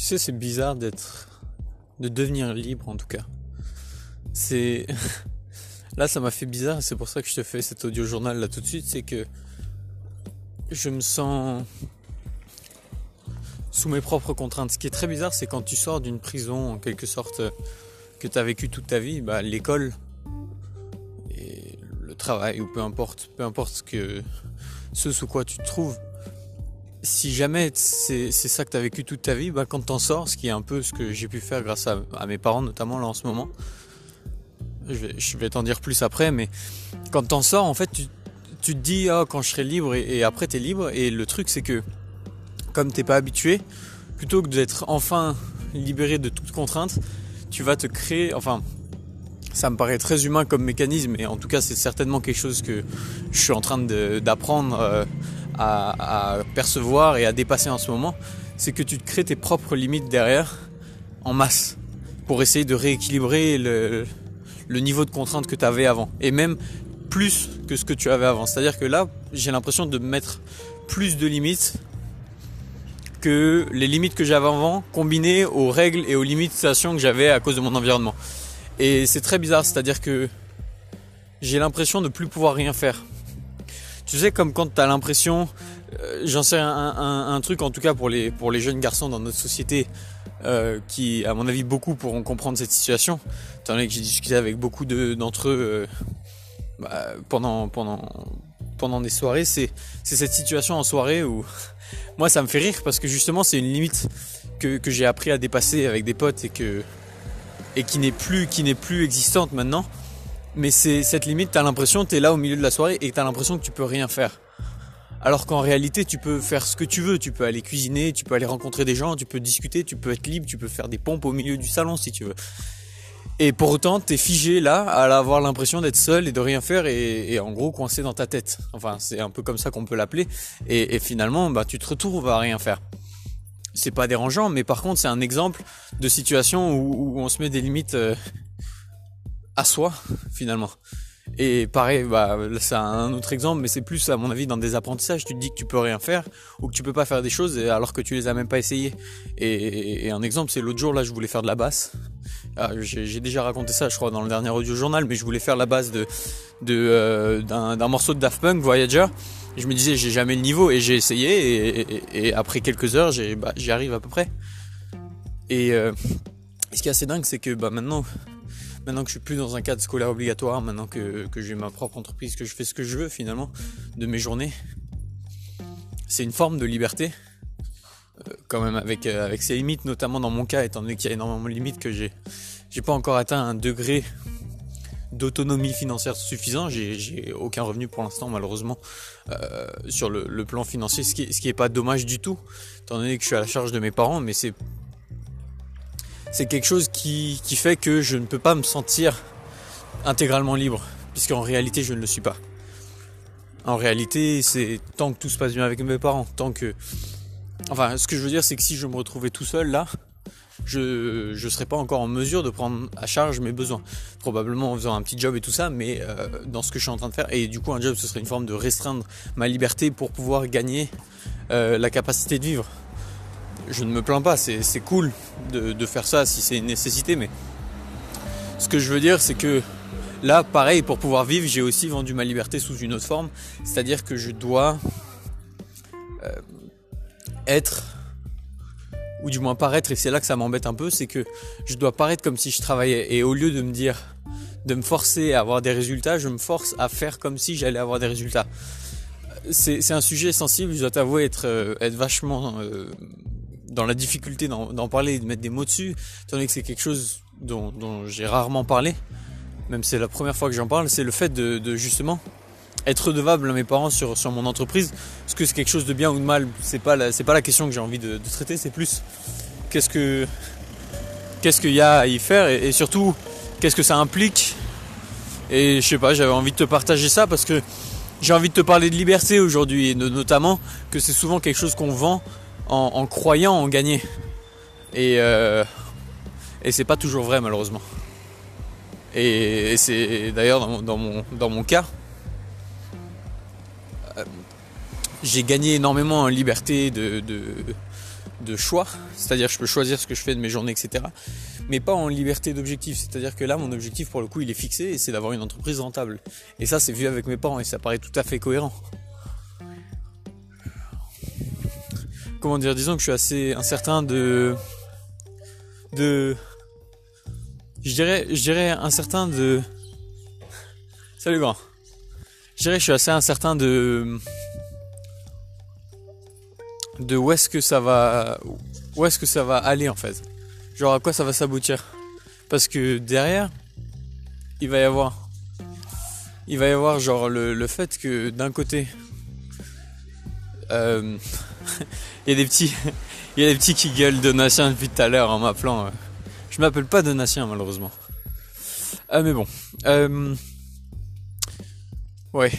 Tu sais, c'est bizarre d'être. de devenir libre en tout cas. C'est. là, ça m'a fait bizarre, c'est pour ça que je te fais cet audio journal là tout de suite. C'est que. Je me sens. sous mes propres contraintes. Ce qui est très bizarre, c'est quand tu sors d'une prison en quelque sorte que tu as vécu toute ta vie, bah, l'école et le travail ou peu importe, peu importe ce que ce sous quoi tu te trouves, si jamais c'est ça que tu as vécu toute ta vie, bah, quand t'en sors, ce qui est un peu ce que j'ai pu faire grâce à, mes parents notamment là en ce moment, je vais, t'en dire plus après, mais quand t'en sors, en fait, tu, te dis, oh, quand je serai libre, et, et après t'es libre, et le truc c'est que, comme t'es pas habitué, plutôt que d'être enfin libéré de toute contrainte, tu vas te créer, enfin, ça me paraît très humain comme mécanisme, et en tout cas c'est certainement quelque chose que je suis en train d'apprendre. À, percevoir et à dépasser en ce moment, c'est que tu te crées tes propres limites derrière en masse pour essayer de rééquilibrer le, niveau de contrainte que tu avais avant. Et même plus que ce que tu avais avant. C'est-à-dire que là, j'ai l'impression de mettre plus de limites que les limites que j'avais avant combinées aux règles et aux limitations que j'avais à cause de mon environnement. Et c'est très bizarre, c'est-à-dire que j'ai l'impression de plus pouvoir rien faire. Tu sais, comme quand tu as l'impression, euh, j'en sais un, truc en tout cas pour les, pour les jeunes garçons dans notre société, euh, qui, à mon avis, beaucoup pourront comprendre cette situation, étant donné que j'ai discuté avec beaucoup d'entre eux euh, bah, pendant, pendant, pendant des soirées, c'est cette situation en soirée où moi ça me fait rire parce que justement c'est une limite que, que j'ai appris à dépasser avec des potes et que et qui n'est plus qui n'est plus existante maintenant mais c'est cette limite, t'as l'impression, t'es là au milieu de la soirée et t'as l'impression que tu peux rien faire. Alors qu'en réalité, tu peux faire ce que tu veux. Tu peux aller cuisiner, tu peux aller rencontrer des gens, tu peux discuter, tu peux être libre, tu peux faire des pompes au milieu du salon si tu veux. Et pour autant, t'es figé là, à avoir l'impression d'être seul et de rien faire et, en gros coincé dans ta tête. Enfin, c'est un peu comme ça qu'on peut l'appeler. Et, finalement, bah, tu te retrouves à rien faire. C'est pas dérangeant, mais par contre, c'est un exemple de situation où, on se met des limites. Euh, à soi finalement. Et pareil, bah, c'est un autre exemple, mais c'est plus à mon avis dans des apprentissages. Tu te dis que tu peux rien faire ou que tu peux pas faire des choses alors que tu les as même pas essayé. Et, un exemple, c'est l'autre jour là, je voulais faire de la basse. Ah, j'ai déjà raconté ça, je crois, dans le dernier audio journal, mais je voulais faire la basse de euh, d'un morceau de Daft Punk, Voyager. Je me disais, j'ai jamais le niveau, et j'ai essayé, et, après quelques heures, bah, j'y arrive à peu près. Et euh, ce qui est assez dingue, c'est que bah, maintenant, maintenant que je suis plus dans un cadre scolaire obligatoire, maintenant que, j'ai ma propre entreprise, que je fais ce que je veux finalement de mes journées, c'est une forme de liberté, euh, quand même avec, euh, avec ses limites, notamment dans mon cas, étant donné qu'il y a énormément de limites que j'ai, j'ai pas encore atteint un degré d'autonomie financière suffisant. J'ai, aucun revenu pour l'instant, malheureusement, euh, sur le, plan financier, ce qui, ce qui est pas dommage du tout, étant donné que je suis à la charge de mes parents, mais c'est c'est quelque chose qui, fait que je ne peux pas me sentir intégralement libre, puisqu'en réalité je ne le suis pas. En réalité, c'est tant que tout se passe bien avec mes parents, tant que... Enfin, ce que je veux dire, c'est que si je me retrouvais tout seul là, je ne serais pas encore en mesure de prendre à charge mes besoins. Probablement en faisant un petit job et tout ça, mais euh, dans ce que je suis en train de faire. Et du coup, un job, ce serait une forme de restreindre ma liberté pour pouvoir gagner euh, la capacité de vivre je ne me plains pas, c'est cool de, faire ça si c'est une nécessité, mais ce que je veux dire, c'est que là, pareil, pour pouvoir vivre, j'ai aussi vendu ma liberté sous une autre forme, c'est-à-dire que je dois euh, être, ou du moins paraître, et c'est là que ça m'embête un peu, c'est que je dois paraître comme si je travaillais, et au lieu de me dire, de me forcer à avoir des résultats, je me force à faire comme si j'allais avoir des résultats. C'est un sujet sensible, je dois t'avouer être, euh, vachement euh, dans la difficulté d'en parler et de mettre des mots dessus, étant donné que c'est quelque chose dont, j'ai rarement parlé, même c'est la première fois que j'en parle, c'est le fait de, justement être redevable à mes parents sur, sur mon entreprise. Est-ce que c'est quelque chose de bien ou de mal? C'est pas pas la question que j'ai envie de, traiter, c'est plus qu'est-ce que qu'est-ce qu'il y a à y faire et, surtout qu'est-ce que ça implique? Et je sais pas, j'avais envie de te partager ça parce que j'ai envie de te parler de liberté aujourd'hui et notamment que c'est souvent quelque chose qu'on vend en, croyant en gagner. Et, euh, et c'est pas toujours vrai malheureusement. Et, c'est d'ailleurs dans, mon, dans mon cas, euh, j'ai gagné énormément en liberté de, de choix, c'est-à-dire je peux choisir ce que je fais de mes journées, etc. Mais pas en liberté d'objectif, c'est-à-dire que là mon objectif pour le coup il est fixé et c'est d'avoir une entreprise rentable. Et ça c'est vu avec mes parents et ça paraît tout à fait cohérent. Comment dire, disons que je suis assez incertain de... de... Je dirais, je dirais incertain de... Salut grand. Je dirais que je suis assez incertain de de où est-ce que ça va où est-ce que ça va aller en fait. Genre à quoi ça va s'aboutir. Parce que derrière, il va y avoir il va y avoir genre le, fait que d'un côté euh, il y a des petits il y a des petits qui gueulent Donatien depuis tout à l'heure en m'appelant. Euh. Je m'appelle pas Donatien malheureusement. Ah mais bon. Euh, ouais.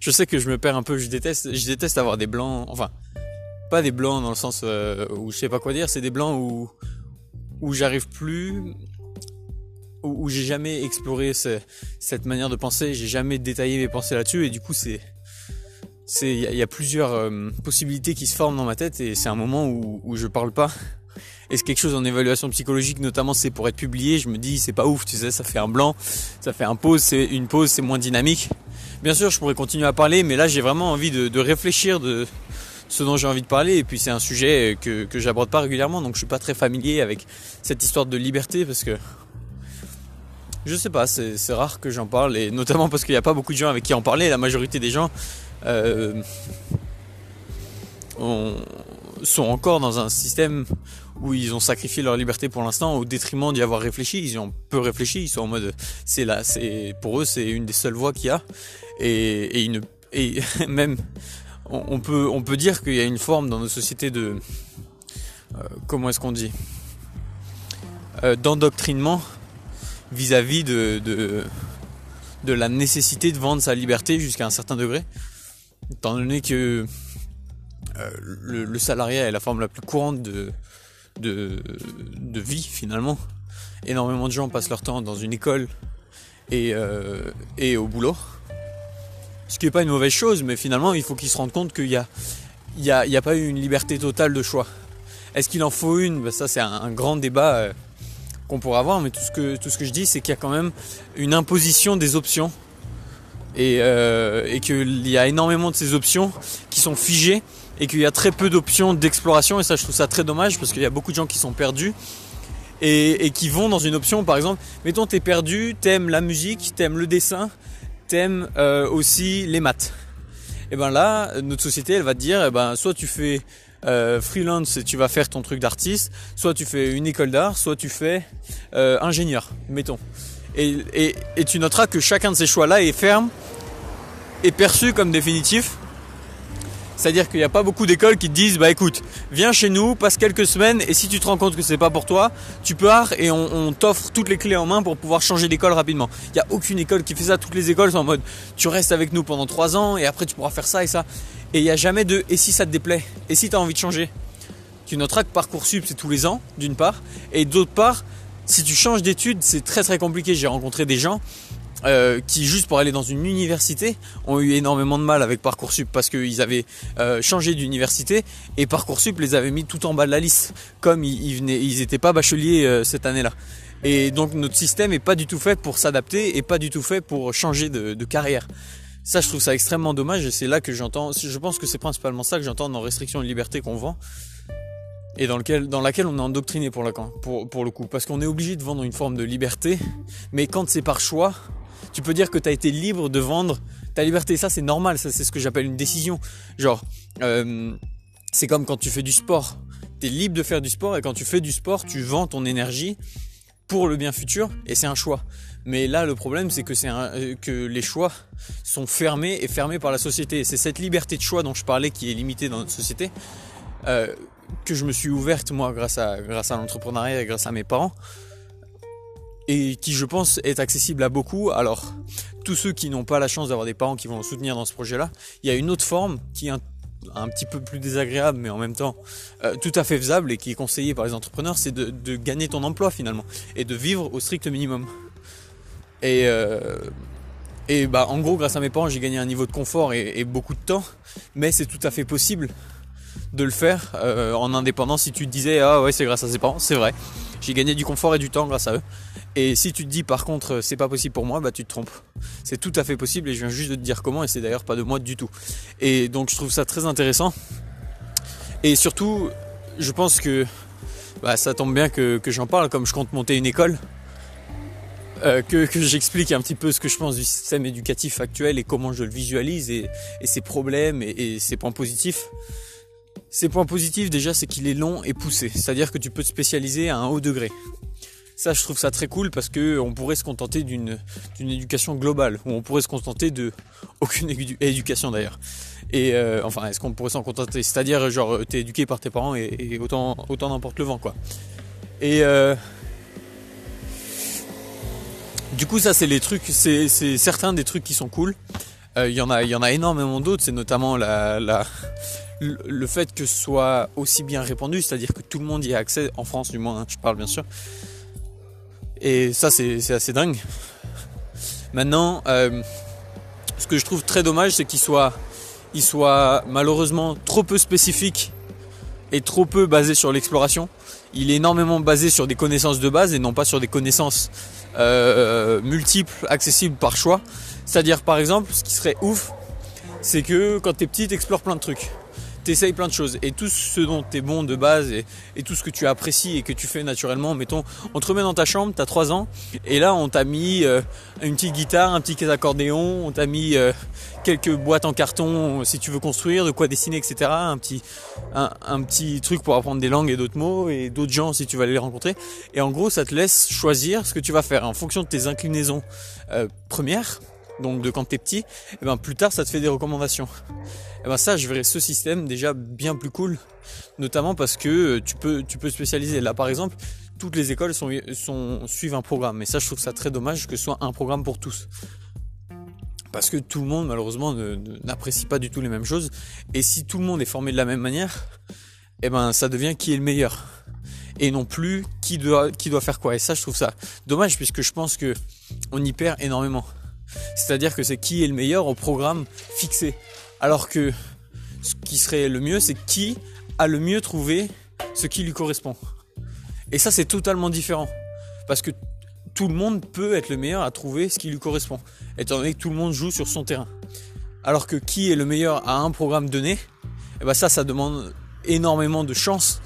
Je sais que je me perds un peu, je déteste je déteste avoir des blancs. Enfin, pas des blancs dans le sens euh, où je sais pas quoi dire, c'est des blancs où où j'arrive plus où, j'ai jamais exploré cette manière de penser, j'ai jamais détaillé mes pensées là-dessus et du coup c'est c'est il y, a plusieurs euh, possibilités qui se forment dans ma tête et c'est un moment où où je parle pas. Et c'est quelque chose en évaluation psychologique, notamment c'est pour être publié, je me dis c'est pas ouf, tu sais, ça fait un blanc, ça fait un pause, c'est une pause, c'est moins dynamique. Bien sûr, je pourrais continuer à parler, mais là j'ai vraiment envie de, de réfléchir, de, ce dont j'ai envie de parler. Et puis c'est un sujet que, que j'aborde pas régulièrement, donc je suis pas très familier avec cette histoire de liberté parce que je sais pas, c'est rare que j'en parle, et notamment parce qu'il n'y a pas beaucoup de gens avec qui en parler. La majorité des gens euh, sont encore dans un système où ils ont sacrifié leur liberté pour l'instant au détriment d'y avoir réfléchi. Ils y ont peu réfléchi. Ils sont en mode, c'est là, c'est pour eux, c'est une des seules voies qu'il y a, et, même on, peut, on peut dire qu'il y a une forme dans nos sociétés de... Euh, comment est-ce qu'on dit euh, D'endoctrinement vis-à-vis de, de, la nécessité de vendre sa liberté jusqu'à un certain degré. Étant donné que euh, le, salariat est la forme la plus courante de, vie finalement. Énormément de gens passent leur temps dans une école et, et au boulot. Ce qui n'est pas une mauvaise chose, mais finalement, il faut qu'ils se rendent compte qu'il n'y a, y a, pas eu une liberté totale de choix. Est-ce qu'il en faut une? Ben Ça, c'est un, grand débat euh, qu'on pourra avoir, mais tout ce que, tout ce que je dis, c'est qu'il y a quand même une imposition des options et, euh, et qu'il y a énormément de ces options qui sont figées et qu'il y a très peu d'options d'exploration et ça je trouve ça très dommage parce qu'il y a beaucoup de gens qui sont perdus et, qui vont dans une option par exemple mettons t'es perdu t'aimes la musique t'aimes le dessin t'aimes euh, aussi les maths. Et ben là, notre société, elle va te dire, eh ben soit tu fais euh, freelance et tu vas faire ton truc d'artiste, soit tu fais une école d'art, soit tu fais euh, ingénieur, mettons. Et, tu noteras que chacun de ces choix-là est ferme, est perçu comme définitif, c'est-à-dire qu'il n'y a pas beaucoup d'écoles qui te disent bah écoute, viens chez nous, passe quelques semaines et si tu te rends compte que c'est pas pour toi, tu pars et on, t'offre toutes les clés en main pour pouvoir changer d'école rapidement. Il n'y a aucune école qui fait ça. Toutes les écoles sont en mode tu restes avec nous pendant trois ans et après tu pourras faire ça et ça. Et il n'y a jamais de et si ça te déplaît? Et si tu as envie de changer? Tu noteras que Parcoursup c'est tous les ans, d'une part, et d'autre part, si tu changes d'études, c'est très très compliqué. J'ai rencontré des gens euh, qui juste pour aller dans une université ont eu énormément de mal avec Parcoursup parce qu'ils avaient euh, changé d'université et Parcoursup les avait mis tout en bas de la liste comme ils, venaient, ils pas bacheliers euh, cette année-là. Et donc notre système est pas du tout fait pour s'adapter et pas du tout fait pour changer de, de carrière. Ça, je trouve ça extrêmement dommage et c'est là que j'entends. Je pense que c'est principalement ça que j'entends dans restriction de liberté qu'on vend et dans, laquelle on est endoctriné pour, la, pour, le coup. Parce qu'on est obligé de vendre une forme de liberté, mais quand c'est par choix, tu peux dire que tu as été libre de vendre ta liberté. Ça, c'est normal, ça, c'est ce que j'appelle une décision. Genre, euh, c'est comme quand tu fais du sport. Tu es libre de faire du sport et quand tu fais du sport, tu vends ton énergie pour le bien futur et c'est un choix. Mais là, le problème, c'est que, euh, les choix sont fermés et fermés par la société. C'est cette liberté de choix dont je parlais qui est limitée dans notre société. Euh, que je me suis ouverte moi grâce à grâce à l'entrepreneuriat et grâce à mes parents et qui je pense est accessible à beaucoup. Alors tous ceux qui n'ont pas la chance d'avoir des parents qui vont soutenir dans ce projet-là, il y a une autre forme qui est un, petit peu plus désagréable mais en même temps euh, tout à fait faisable et qui est conseillée par les entrepreneurs, c'est de, gagner ton emploi finalement et de vivre au strict minimum. Et, euh, et bah en gros grâce à mes parents j'ai gagné un niveau de confort et, et beaucoup de temps, mais c'est tout à fait possible de le faire en indépendant. Si tu te disais ah ouais c'est grâce à ses parents c'est vrai. J'ai gagné du confort et du temps grâce à eux. Et si tu te dis par contre c'est pas possible pour moi bah tu te trompes. C'est tout à fait possible et je viens juste de te dire comment et c'est d'ailleurs pas de moi du tout. Et donc je trouve ça très intéressant. Et surtout je pense que bah, ça tombe bien que, j'en parle comme je compte monter une école euh, que, j'explique un petit peu ce que je pense du système éducatif actuel et comment je le visualise et, ses problèmes et, ses points positifs. Ses points positifs déjà c'est qu'il est long et poussé, c'est-à-dire que tu peux te spécialiser à un haut degré. Ça je trouve ça très cool parce que on pourrait se contenter d'une éducation globale ou on pourrait se contenter de aucune éducation d'ailleurs. Et euh, enfin est-ce qu'on pourrait s'en contenter? C'est-à-dire genre t'es éduqué par tes parents et, autant autant n'importe le vent quoi. Et euh, du coup, ça, c'est les trucs, c'est certains des trucs qui sont cool. Il euh, y en a, il y en a énormément d'autres. C'est notamment la, la, le fait que ce soit aussi bien répandu, c'est-à-dire que tout le monde y a accès, en France du moins, hein, je parle bien sûr. Et ça, c'est assez dingue. Maintenant, euh, ce que je trouve très dommage, c'est qu'il soit, malheureusement trop peu spécifique et trop peu basé sur l'exploration. Il est énormément basé sur des connaissances de base et non pas sur des connaissances euh, multiples, accessibles par choix. C'est-à-dire par exemple, ce qui serait ouf, c'est que quand t'es petit, t'explores plein de trucs. T'essayes plein de choses. Et tout ce dont t'es bon de base et, tout ce que tu apprécies et que tu fais naturellement, mettons, on te remet dans ta chambre, t'as 3 ans, et là on t'a mis euh, une petite guitare, un petit accordéon, on t'a mis euh, quelques boîtes en carton si tu veux construire, de quoi dessiner, etc. Un petit, un, petit truc pour apprendre des langues et d'autres mots et d'autres gens si tu vas aller les rencontrer. Et en gros, ça te laisse choisir ce que tu vas faire en fonction de tes inclinaisons euh, premières, donc de quand t'es petit. Et ben plus tard, ça te fait des recommandations. Et ben ça, je verrais ce système déjà bien plus cool, notamment parce que tu peux, tu peux spécialiser. Là, par exemple, toutes les écoles sont, suivent un programme. Et ça, je trouve ça très dommage que ce soit un programme pour tous parce que tout le monde malheureusement n'apprécie pas du tout les mêmes choses. Et si tout le monde est formé de la même manière, eh ben ça devient qui est le meilleur. Et non plus qui doit, qui doit faire quoi. Et ça je trouve ça dommage puisque je pense que on y perd énormément. C'est-à-dire que c'est qui est le meilleur au programme fixé. Alors que ce qui serait le mieux, c'est qui a le mieux trouvé ce qui lui correspond. Et ça c'est totalement différent. Parce que tout le monde peut être le meilleur à trouver ce qui lui correspond, étant donné que tout le monde joue sur son terrain. Alors que qui est le meilleur à un programme donné, eh ben ça, ça demande énormément de chance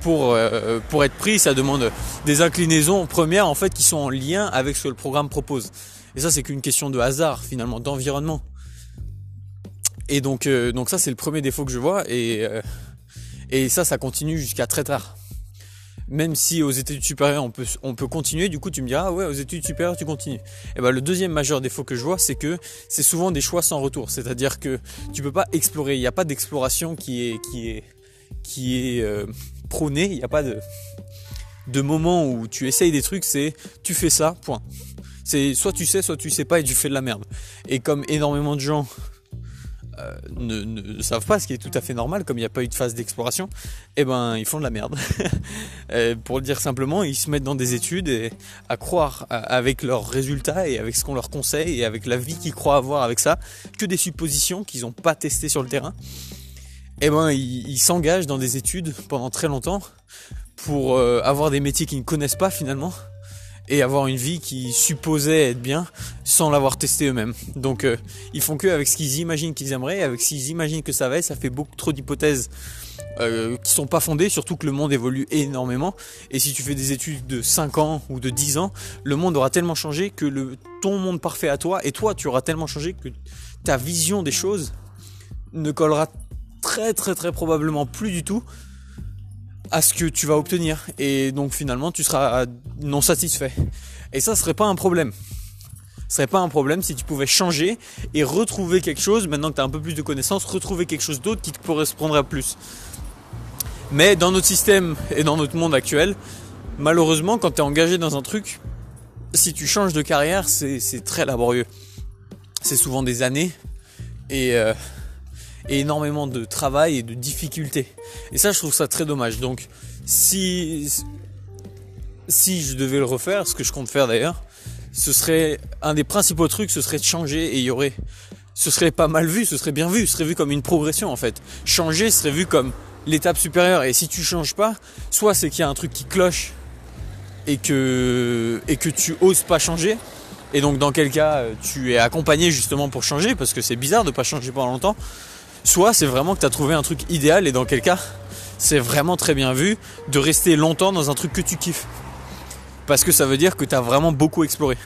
pour, euh, pour être pris, ça demande des inclinaisons premières en fait qui sont en lien avec ce que le programme propose. Et ça, c'est qu'une question de hasard finalement, d'environnement. Et donc, euh, donc ça, c'est le premier défaut que je vois, et, euh, et ça, ça continue jusqu'à très tard même si aux études supérieures on peut, on peut continuer, du coup tu me diras ah ouais aux études supérieures tu continues. Et ben le deuxième majeur défaut que je vois c'est que c'est souvent des choix sans retour, c'est-à-dire que tu peux pas explorer, il n'y a pas d'exploration qui est qui est qui est euh, prônée, il n'y a pas de de moment où tu essayes des trucs, c'est tu fais ça, point. C'est soit tu sais, soit tu sais pas et tu fais de la merde. Et comme énormément de gens euh, ne, savent pas, ce qui est tout à fait normal, comme il n'y a pas eu de phase d'exploration, eh ben ils font de la merde. Euh, pour le dire simplement, ils se mettent dans des études et à croire avec leurs résultats et avec ce qu'on leur conseille et avec la vie qu'ils croient avoir avec ça, que des suppositions qu'ils n'ont pas testées sur le terrain. Eh ben ils s'engagent dans des études pendant très longtemps pour euh, avoir des métiers qu'ils ne connaissent pas finalement et avoir une vie qui supposait être bien sans l'avoir testé eux-mêmes. Donc euh, ils font que avec ce qu'ils imaginent qu'ils aimeraient, avec ce qu'ils imaginent que ça va être, ça fait beaucoup trop d'hypothèses euh, qui sont pas fondées, surtout que le monde évolue énormément. Et si tu fais des études de 5 ans ou de 10 ans, le monde aura tellement changé que le, ton monde parfait à toi, et toi tu auras tellement changé que ta vision des choses ne collera très très très probablement plus du tout à ce que tu vas obtenir. Et donc finalement, tu seras non satisfait. Et ça, serait pas un problème. Ce serait pas un problème si tu pouvais changer et retrouver quelque chose, maintenant que tu un peu plus de connaissances, retrouver quelque chose d'autre qui te correspondrait plus. Mais dans notre système et dans notre monde actuel, malheureusement, quand tu engagé dans un truc, si tu changes de carrière, c'est très laborieux. C'est souvent des années. Et, euh, et énormément de travail et de difficultés. Et ça, je trouve ça très dommage. Donc, si, si je devais le refaire, ce que je compte faire d'ailleurs, ce serait un des principaux trucs, ce serait de changer et il y aurait ce serait pas mal vu, ce serait bien vu, ce serait vu comme une progression en fait. Changer serait vu comme l'étape supérieure. Et si tu changes pas, soit c'est qu'il y a un truc qui cloche et que, et que tu oses pas changer. Et donc dans quel cas tu es accompagné justement pour changer parce que c'est bizarre de pas changer pendant longtemps. Soit c'est vraiment que tu as trouvé un truc idéal et dans quel cas c'est vraiment très bien vu de rester longtemps dans un truc que tu kiffes. Parce que ça veut dire que tu as vraiment beaucoup exploré.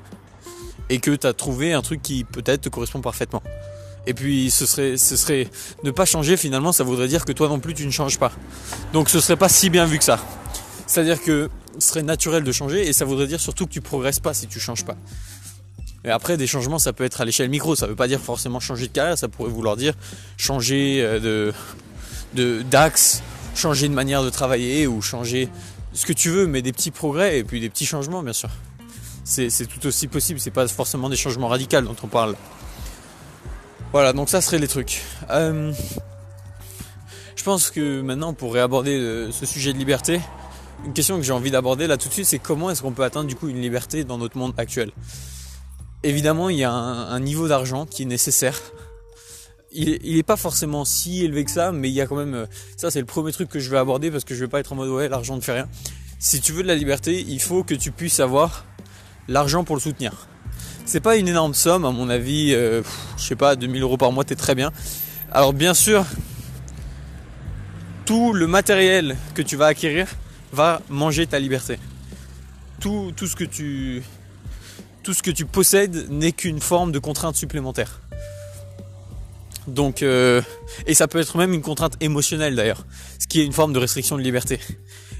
Et que tu as trouvé un truc qui peut-être te correspond parfaitement. Et puis ce serait, ce serait ne pas changer finalement, ça voudrait dire que toi non plus tu ne changes pas. Donc ce serait pas si bien vu que ça. C'est-à-dire que ce serait naturel de changer et ça voudrait dire surtout que tu progresses pas si tu changes pas. Et après des changements ça peut être à l'échelle micro, ça veut pas dire forcément changer de carrière, ça pourrait vouloir dire changer euh, de d'axe, changer de manière de travailler ou changer ce que tu veux, mais des petits progrès et puis des petits changements bien sûr. C'est tout aussi possible, c'est pas forcément des changements radicaux dont on parle. Voilà, donc ça serait les trucs. Euh, je pense que maintenant, pour réaborder euh, ce sujet de liberté, une question que j'ai envie d'aborder là tout de suite, c'est comment est-ce qu'on peut atteindre du coup une liberté dans notre monde actuel? Évidemment, il y a un, niveau d'argent qui est nécessaire. Il n'est pas forcément si élevé que ça, mais il y a quand même... Euh, ça, c'est le premier truc que je vais aborder parce que je vais pas être en mode ouais, l'argent ne fait rien. Si tu veux de la liberté, il faut que tu puisses avoir l'argent pour le soutenir. C'est pas une énorme somme, à mon avis, euh, je sais pas, 2000 euros par mois, t'es très bien. Alors bien sûr, tout le matériel que tu vas acquérir va manger ta liberté. Tout, tout, ce, que tu, tout ce que tu possèdes n'est qu'une forme de contrainte supplémentaire. Donc, euh, et ça peut être même une contrainte émotionnelle d'ailleurs, ce qui est une forme de restriction de liberté.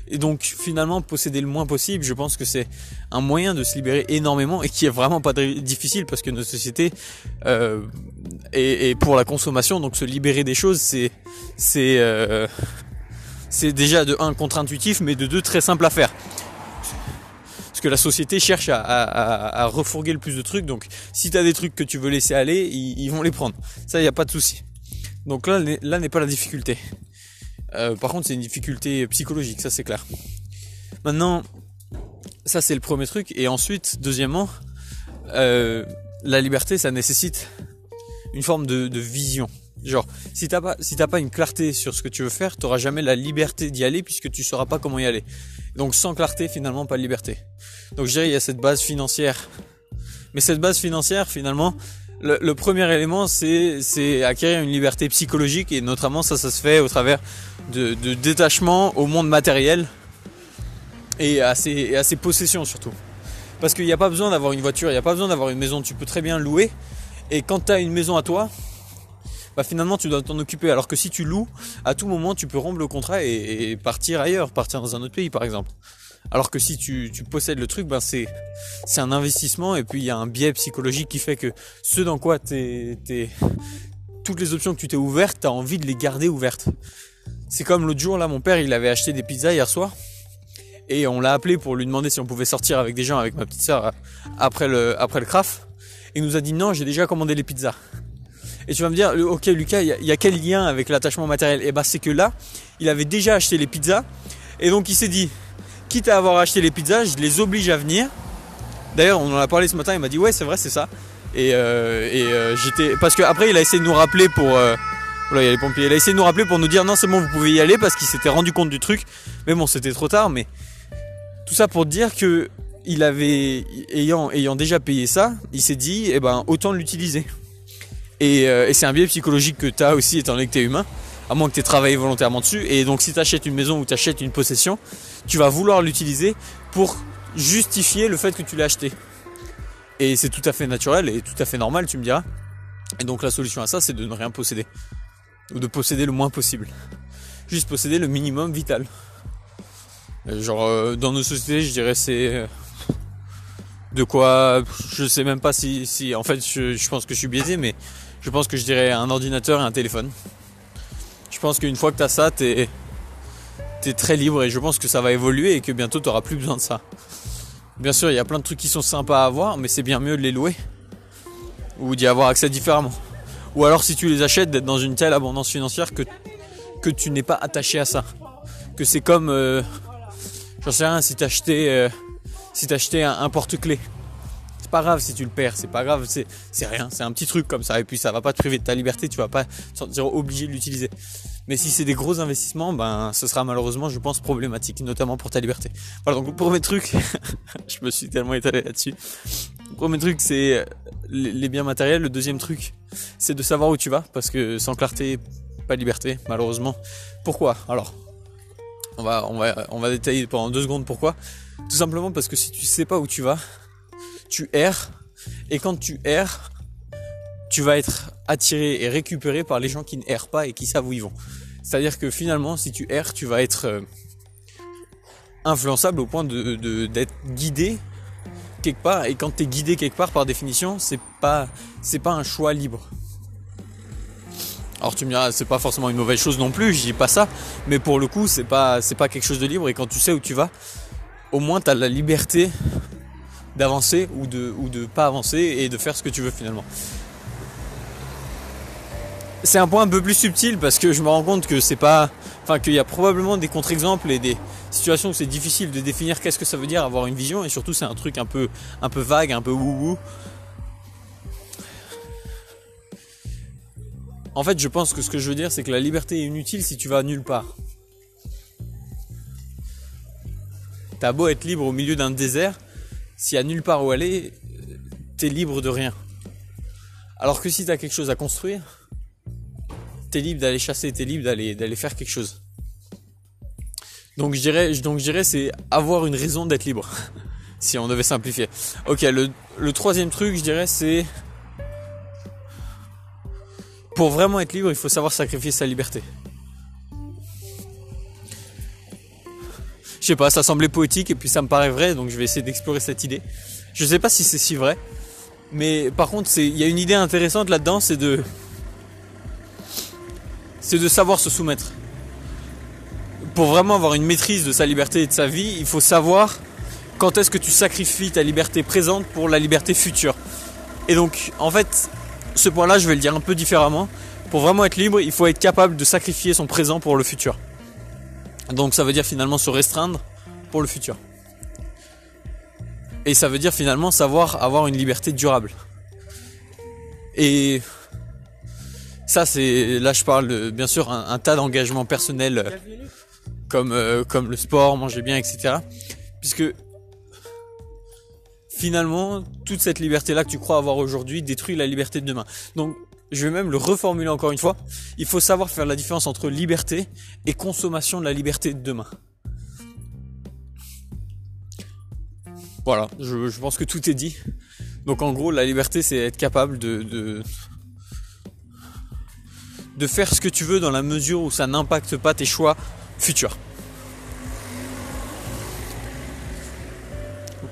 Et donc finalement posséder le moins possible, je pense que c'est un moyen de se libérer énormément et qui est vraiment pas difficile parce que notre société euh, est, pour la consommation, donc se libérer des choses, c'est c'est euh, c'est déjà de un contre-intuitif, mais de deux très simple à faire. La société cherche à, refourguer le plus de trucs, donc si tu as des trucs que tu veux laisser aller, ils, ils vont les prendre. Ça, il n'y a pas de souci. Donc là, là n'est pas la difficulté. Euh, par contre, c'est une difficulté psychologique, ça c'est clair. Maintenant, ça c'est le premier truc. Et ensuite, deuxièmement, euh, la liberté, ça nécessite une forme de, vision. Genre, si t'as pas, si t'as pas une clarté sur ce que tu veux faire, t'auras jamais la liberté d'y aller puisque tu sauras pas comment y aller. Donc, sans clarté, finalement, pas de liberté. Donc, je dirais, il y a cette base financière. Mais cette base financière, finalement, le, premier élément, c'est acquérir une liberté psychologique et notamment ça, ça se fait au travers de, détachement au monde matériel et à ses, à ses possessions surtout. Parce qu'il n'y a pas besoin d'avoir une voiture, il n'y a pas besoin d'avoir une maison, tu peux très bien louer. Et quand tu as une maison à toi, bah finalement tu dois t'en occuper. Alors que si tu loues, à tout moment tu peux rompre le contrat et partir ailleurs, partir dans un autre pays par exemple. Alors que si tu, possèdes le truc, ben c'est c'est un investissement et puis il y a un biais psychologique qui fait que ce dans quoi t'es t'es toutes les options que tu t'es ouvertes, t'as envie de les garder ouvertes. C'est comme l'autre jour là, mon père il avait acheté des pizzas hier soir et on l'a appelé pour lui demander si on pouvait sortir avec des gens avec ma petite soeur après le après le craft. Il nous a dit non, j'ai déjà commandé les pizzas. Et tu vas me dire, ok Lucas, il y, a quel lien avec l'attachement matériel? Et eh ben c'est que là, il avait déjà acheté les pizzas et donc il s'est dit, quitte à avoir acheté les pizzas, je les oblige à venir. D'ailleurs, on en a parlé ce matin, il m'a dit ouais, c'est vrai, c'est ça. Et, euh, euh, j'étais parce qu'après il a essayé de nous rappeler pour euh, il y a les pompiers. Il a essayé de nous rappeler pour nous dire non, c'est bon, vous pouvez y aller parce qu'il s'était rendu compte du truc. Mais bon, c'était trop tard. Mais tout ça pour dire que il avait ayant ayant déjà payé ça, il s'est dit eh ben autant l'utiliser. Et, et c'est un biais psychologique que tu as aussi étant donné que tu es humain à moins que tu aies travaillé volontairement dessus. Et donc si tu achètes une maison ou tu achètes une possession, tu vas vouloir l'utiliser pour justifier le fait que tu l'as acheté. Et c'est tout à fait naturel et tout à fait normal, tu me diras. Et donc la solution à ça, c'est de ne rien posséder. Ou de posséder le moins possible. Juste posséder le minimum vital. Genre euh, dans nos sociétés, je dirais c'est euh, de quoi je sais même pas si, si en fait je pense que je suis biaisé mais je pense que je dirais un ordinateur et un téléphone je pense qu'une fois que tu as ça, tu es, très libre et je pense que ça va évoluer et que bientôt tu n'auras plus besoin de ça. Bien sûr, il y a plein de trucs qui sont sympas à avoir, mais c'est bien mieux de les louer ou d'y avoir accès différemment. Ou alors si tu les achètes, d'être dans une telle abondance financière que, que tu n'es pas attaché à ça. Que c'est comme, euh, j'en sais rien, si tu achetais, euh, si un, un porte-clés. C'est pas grave si tu le perds, c'est pas grave, c'est, c'est rien, c'est un petit truc comme ça, et puis ça va pas te priver de ta liberté, tu vas pas te sentir obligé de l'utiliser. Mais si c'est des gros investissements, ben ce sera malheureusement, je pense, problématique, notamment pour ta liberté. Voilà, donc le premier truc, je me suis tellement étalé là-dessus. Le premier truc, c'est les biens matériels. Le deuxième truc, c'est de savoir où tu vas, parce que sans clarté, pas liberté, malheureusement. Pourquoi? Alors, on va, on va, on va détailler pendant deux secondes pourquoi. Tout simplement parce que si tu sais pas où tu vas, tu erres, et quand tu erres, tu vas être attiré et récupéré par les gens qui ne errent pas et qui savent où ils vont. C'est-à-dire que finalement, si tu erres, tu vas être euh, influençable au point de d'être guidé quelque part. Et quand tu es guidé quelque part, par définition, c'est pas pas un choix libre. Alors tu me diras, c'est pas forcément une mauvaise chose non plus, je dis pas ça, mais pour le coup, c'est pas c'est pas quelque chose de libre. Et quand tu sais où tu vas, au moins tu as la liberté d'avancer ou de ou de pas avancer et de faire ce que tu veux finalement c'est un point un peu plus subtil parce que je me rends compte que c'est pas, enfin qu'il y a probablement des contre-exemples et des situations où c'est difficile de définir qu'est-ce que ça veut dire avoir une vision et surtout c'est un truc un peu, un peu vague, un peu wou En fait, je pense que ce que je veux dire, c'est que la liberté est inutile si tu vas nulle part. T'as beau être libre au milieu d'un désert, s'il y a nulle part où aller, t'es libre de rien. Alors que si t'as quelque chose à construire, t'es libre d'aller chasser, t'es libre d'aller faire quelque chose. Donc je dirais, donc je c'est avoir une raison d'être libre. si on devait simplifier. Ok, le, le troisième truc, je dirais, c'est pour vraiment être libre, il faut savoir sacrifier sa liberté. Je sais pas, ça semblait poétique et puis ça me paraît vrai, donc je vais essayer d'explorer cette idée. Je sais pas si c'est si vrai, mais par contre, il y a une idée intéressante là-dedans, c'est de c'est de savoir se soumettre. Pour vraiment avoir une maîtrise de sa liberté et de sa vie, il faut savoir quand est-ce que tu sacrifies ta liberté présente pour la liberté future. Et donc, en fait, ce point-là, je vais le dire un peu différemment. Pour vraiment être libre, il faut être capable de sacrifier son présent pour le futur. Donc ça veut dire finalement se restreindre pour le futur. Et ça veut dire finalement savoir avoir une liberté durable. Et ça, c'est là, je parle de, bien sûr un, tas d'engagements personnels euh, comme euh, comme le sport, manger bien, etc. Puisque finalement, toute cette liberté-là que tu crois avoir aujourd'hui détruit la liberté de demain. Donc, je vais même le reformuler encore une fois. Il faut savoir faire la différence entre liberté et consommation de la liberté de demain. Voilà, je, pense que tout est dit. Donc en gros, la liberté, c'est être capable de, de, de faire ce que tu veux dans la mesure où ça n'impacte pas tes choix futurs.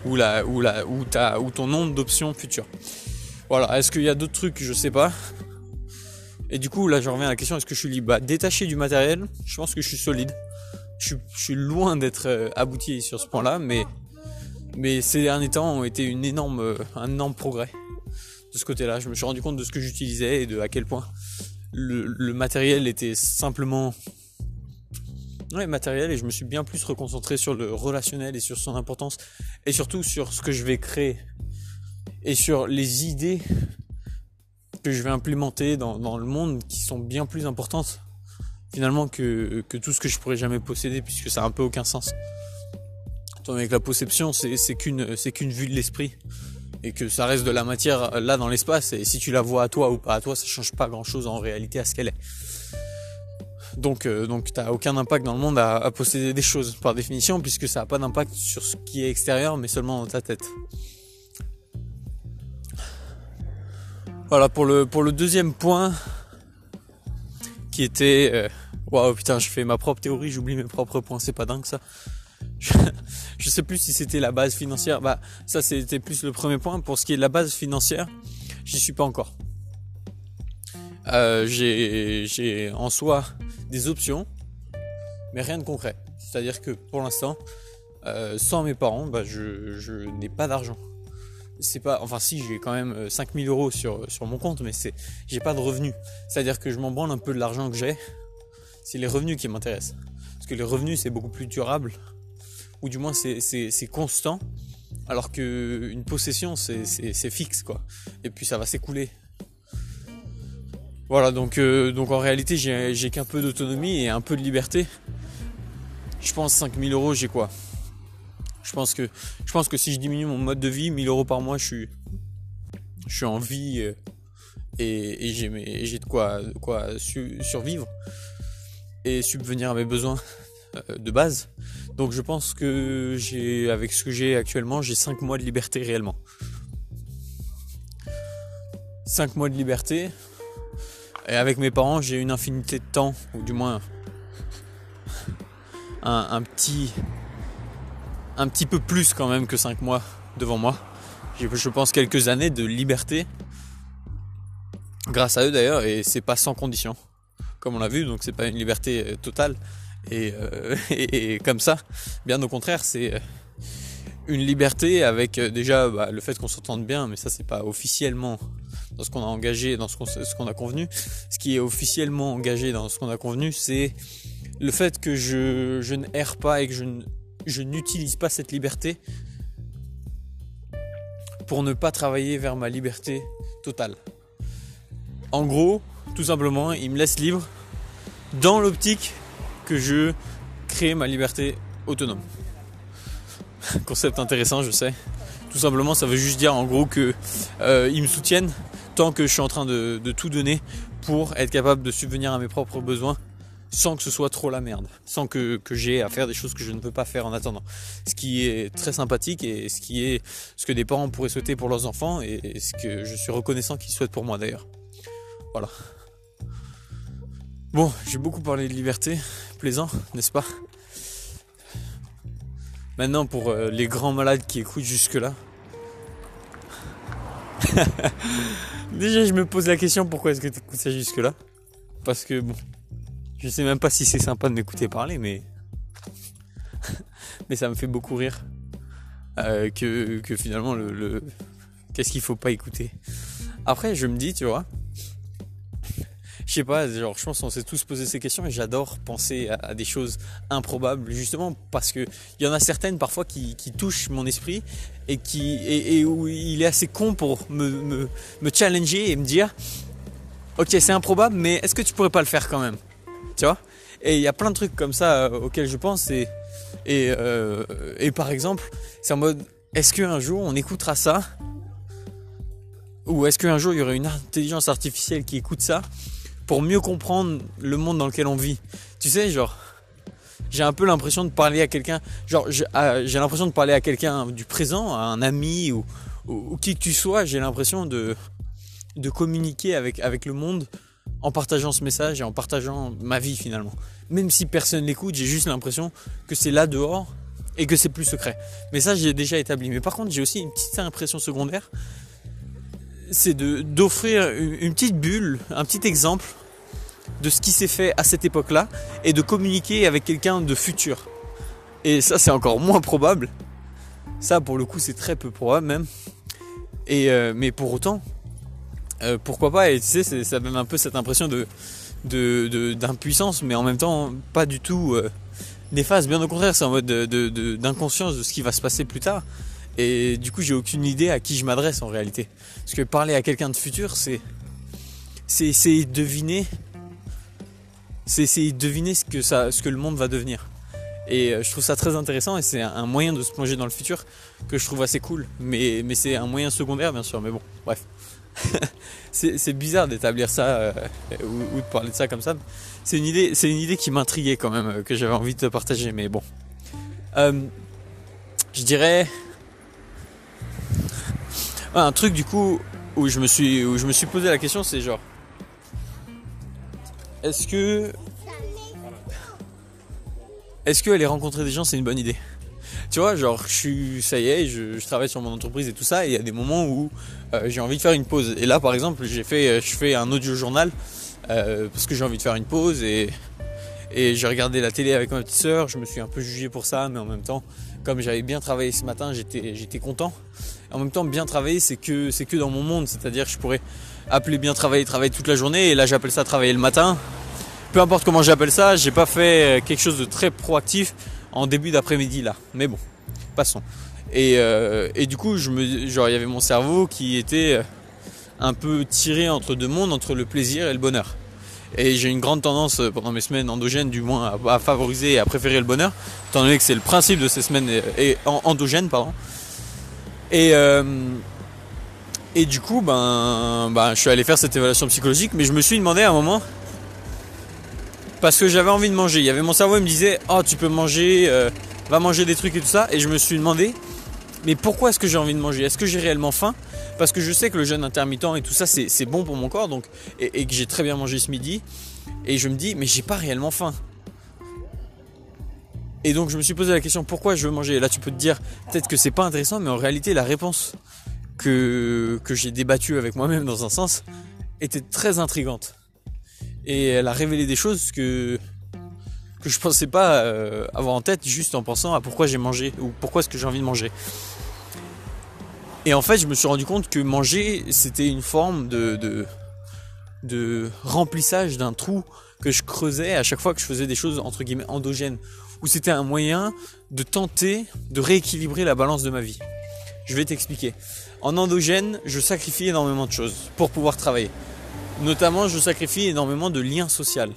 Ou, la, ou, la, ou, ta, ou ton nombre d'options futures. Voilà, est-ce qu'il y a d'autres trucs? Je sais pas. Et du coup, là, je reviens à la question est-ce que je suis libre? Bah, Détaché du matériel, je pense que je suis solide. Je, suis loin d'être euh, abouti sur ce point-là, mais, ces derniers temps ont été une énorme, euh, un énorme progrès de ce côté-là. Je me suis rendu compte de ce que j'utilisais et de à quel point le, matériel était simplement ouais, matériel et je me suis bien plus reconcentré sur le relationnel et sur son importance et surtout sur ce que je vais créer et sur les idées que je vais implémenter dans, le monde qui sont bien plus importantes finalement que, que tout ce que je pourrais jamais posséder puisque ça a un peu aucun sens. Avec la perception, c'est qu'une vue de l'esprit et que ça reste de la matière là dans l'espace et si tu la vois à toi ou pas à toi ça change pas grand chose en réalité à ce qu'elle est donc euh, donc t'as aucun impact dans le monde à, posséder des choses par définition puisque ça a pas d'impact sur ce qui est extérieur mais seulement dans ta tête voilà pour le pour le deuxième point qui était euh, waouh putain je fais ma propre théorie j'oublie mes propres points c'est pas dingue ça je sais plus si c'était la base financière. Bah, ça c'était plus le premier point. Pour ce qui est de la base financière, j'y suis pas encore. Euh, j'ai en soi des options, mais rien de concret. C'est-à-dire que pour l'instant, euh, sans mes parents, bah, je, je n'ai pas d'argent. C'est pas, enfin si, j'ai quand même 5000 euh, euros sur, sur mon compte, mais c'est, j'ai pas de revenus. C'est-à-dire que je m'en branle un peu de l'argent que j'ai. C'est les revenus qui m'intéressent. Parce que les revenus, c'est beaucoup plus durable ou du moins c'est constant Alors que une possession, c'est fixe, quoi. Et puis ça va s'écouler. Voilà, donc, euh, donc en réalité, j'ai qu'un peu d'autonomie et un peu de liberté. Je pense 5000 euros, j'ai quoi? Je pense, que, je pense que si je diminue mon mode de vie, 1000 euros par mois, je suis, je suis en vie euh, et, j'ai de quoi, quoi survivre et subvenir à mes besoins euh, de base. Donc je pense que j'ai, avec ce que j'ai actuellement, j'ai 5 mois de liberté réellement. 5 mois de liberté. Et avec mes parents, j'ai une infinité de temps, ou du moins un, petit un petit peu plus quand même que 5 mois devant moi. J'ai je pense quelques années de liberté. Grâce à eux d'ailleurs et c'est pas sans condition. Comme on l'a vu donc c'est pas une liberté euh, totale. Euh, et, comme ça bien au contraire c'est euh, une liberté avec déjà bah, le fait qu'on s'entende bien mais ça c'est pas officiellement dans ce qu'on a engagé dans ce qu'on ce qu'on a convenu. Ce qui est officiellement engagé dans ce qu'on a convenu c'est le fait que je, je ne erre pas et que je, je n'utilise pas cette liberté pour ne pas travailler vers ma liberté totale. En gros, tout simplement, il me laisse libre dans l'optique que je crée ma liberté autonome. Concept intéressant, je sais. Tout simplement, ça veut juste dire en gros que euh, ils me soutiennent tant que je suis en train de, de tout donner pour être capable de subvenir à mes propres besoins sans que ce soit trop la merde, sans que, que j'ai à faire des choses que je ne peux pas faire en attendant. Ce qui est très sympathique et ce qui est ce que des parents pourraient souhaiter pour leurs enfants et ce que je suis reconnaissant qu'ils souhaitent pour moi d'ailleurs. Voilà. Bon, j'ai beaucoup parlé de liberté, plaisant, n'est-ce pas? Maintenant pour euh, les grands malades qui écoutent jusque-là. Déjà je me pose la question pourquoi est-ce que tu écoutes ça jusque-là? Parce que bon, je sais même pas si c'est sympa de m'écouter parler, mais. mais ça me fait beaucoup rire. Euh, que, que, finalement, le. Qu'est-ce qu'il faut pas écouter? Après, je me dis, tu vois. Je sais pas, genre, je pense qu'on s'est tous posé ces questions et j'adore penser à, des choses improbables, justement parce que il y en a certaines parfois qui, touchent mon esprit et qui et, où il est assez con pour me, me, me challenger et me dire, ok, c'est improbable, mais est-ce que tu pourrais pas le faire quand même? Tu vois. Et il y a plein de trucs comme ça euh, auxquels je pense et et, euh, et par exemple, c'est en mode est-ce qu'un jour on écoutera ça? Ou est-ce qu'un jour il y aurait une intelligence artificielle qui écoute ça pour mieux comprendre le monde dans lequel on vit? Tu sais, genre, j'ai un peu l'impression de parler à quelqu'un, genre, j'ai l'impression de parler à quelqu'un du présent, à un ami ou, qui que tu sois, j'ai l'impression de, communiquer avec le monde en partageant ce message et en partageant ma vie finalement. Même si personne l'écoute, j'ai juste l'impression que c'est là dehors et que c'est plus secret. Mais ça, j'ai déjà établi. Mais par contre, j'ai aussi une petite impression secondaire. C'est d'offrir une petite bulle, un petit exemple de ce qui s'est fait à cette époque-là et de communiquer avec quelqu'un de futur. Et ça, c'est encore moins probable. Ça, pour le coup, c'est très peu probable même. Et euh, mais pour autant, euh, pourquoi pas Et tu sais, ça donne un peu cette impression de d'impuissance, mais en même temps pas du tout euh. Bien au contraire, c'est en mode d'inconscience de, ce qui va se passer plus tard. Et du coup, j'ai aucune idée à qui je m'adresse en réalité. Parce que parler à quelqu'un de futur, c'est c'est essayer de deviner, c'est deviner ce que ça, ce que le monde va devenir. Et euh, je trouve ça très intéressant et c'est un moyen de se plonger dans le futur que je trouve assez cool. Mais, mais c'est un moyen secondaire, bien sûr. Mais bon, bref. c'est bizarre d'établir ça euh, ou, de parler de ça comme ça. C'est une idée, c'est une idée qui m'intriguait quand même, euh, que j'avais envie de partager. Mais bon, euh, je dirais un truc du coup où je me suis, où je me suis posé la question, c'est genre, est-ce que, est-ce que aller rencontrer des gens c'est une bonne idée? Tu vois, genre, je suis, ça y est, je, travaille sur mon entreprise et tout ça, et il y a des moments où euh, j'ai envie de faire une pause. Et là, par exemple, j'ai fait, euh, je fais un audio journal euh, parce que j'ai envie de faire une pause et, et j'ai regardé la télé avec ma petite sœur. Je me suis un peu jugé pour ça, mais en même temps, comme j'avais bien travaillé ce matin, j'étais, content. En même temps, bien travailler, c'est que, c'est que dans mon monde, c'est-à-dire, je pourrais appeler bien travailler, travailler toute la journée, et là, j'appelle ça travailler le matin. Peu importe comment j'appelle ça, j'ai pas fait quelque chose de très proactif en début d'après-midi là. Mais bon, passons. Et, euh, et du coup, je il y avait mon cerveau qui était un peu tiré entre deux mondes, entre le plaisir et le bonheur. Et j'ai une grande tendance pendant mes semaines endogènes, du moins, à, favoriser et à préférer le bonheur, étant donné que c'est le principe de ces semaines et, endogènes, pardon. Et, et du coup, ben, ben, je suis allé faire cette évaluation psychologique, mais je me suis demandé à un moment, parce que j'avais envie de manger. Il y avait mon cerveau, il me disait, oh, tu peux manger, euh, va manger des trucs et tout ça. Et je me suis demandé, mais pourquoi est-ce que j'ai envie de manger? Est-ce que j'ai réellement faim? Parce que je sais que le jeûne intermittent et tout ça, c'est bon pour mon corps, donc, et, que j'ai très bien mangé ce midi. Et je me dis, mais j'ai pas réellement faim. Et donc je me suis posé la question pourquoi je veux manger? Là tu peux te dire peut-être que c'est pas intéressant, mais en réalité la réponse que, que j'ai débattue avec moi-même dans un sens était très intrigante et elle a révélé des choses que que je pensais pas euh, avoir en tête juste en pensant à pourquoi j'ai mangé ou pourquoi est-ce que j'ai envie de manger. Et en fait, je me suis rendu compte que manger, c'était une forme de, de, de remplissage d'un trou que je creusais à chaque fois que je faisais des choses entre guillemets endogènes, où c'était un moyen de tenter de rééquilibrer la balance de ma vie. Je vais t'expliquer. En endogène, je sacrifie énormément de choses pour pouvoir travailler. Notamment, je sacrifie énormément de liens sociaux.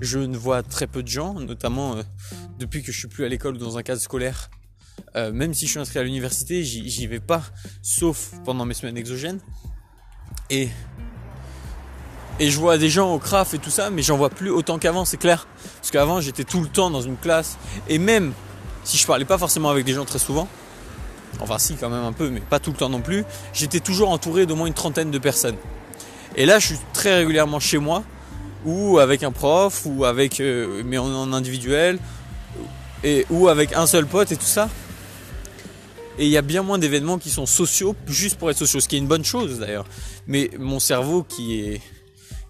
Je ne vois très peu de gens, notamment euh, depuis que je suis plus à l'école ou dans un cadre scolaire. Euh, même si je suis inscrit à l'université, j'y vais pas, sauf pendant mes semaines exogènes. Et et je vois des gens au craft et tout ça, mais j'en vois plus autant qu'avant, c'est clair. Parce qu'avant, j'étais tout le temps dans une classe, et même si je parlais pas forcément avec des gens très souvent, enfin si quand même un peu, mais pas tout le temps non plus, j'étais toujours entouré d'au moins une trentaine de personnes. Et là, je suis très régulièrement chez moi, ou avec un prof, ou avec, euh, mais en, individuel, et, ou avec un seul pote et tout ça. Et il y a bien moins d'événements qui sont sociaux, juste pour être sociaux, ce qui est une bonne chose d'ailleurs. Mais mon cerveau qui est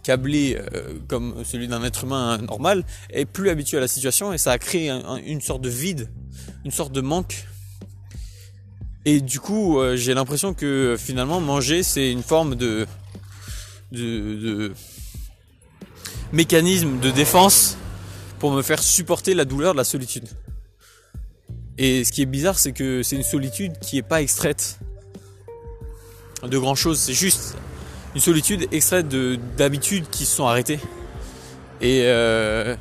câblé euh, comme celui d'un être humain normal est plus habitué à la situation et ça a créé une sorte de vide, une sorte de manque. Et du coup, euh, j'ai l'impression que finalement manger c'est une forme de de, mécanisme de défense pour me faire supporter la douleur de la solitude. Et ce qui est bizarre, c'est que c'est une solitude qui n'est pas extraite de grand chose. C'est juste une solitude extraite d'habitudes qui se sont arrêtées. Et, euh,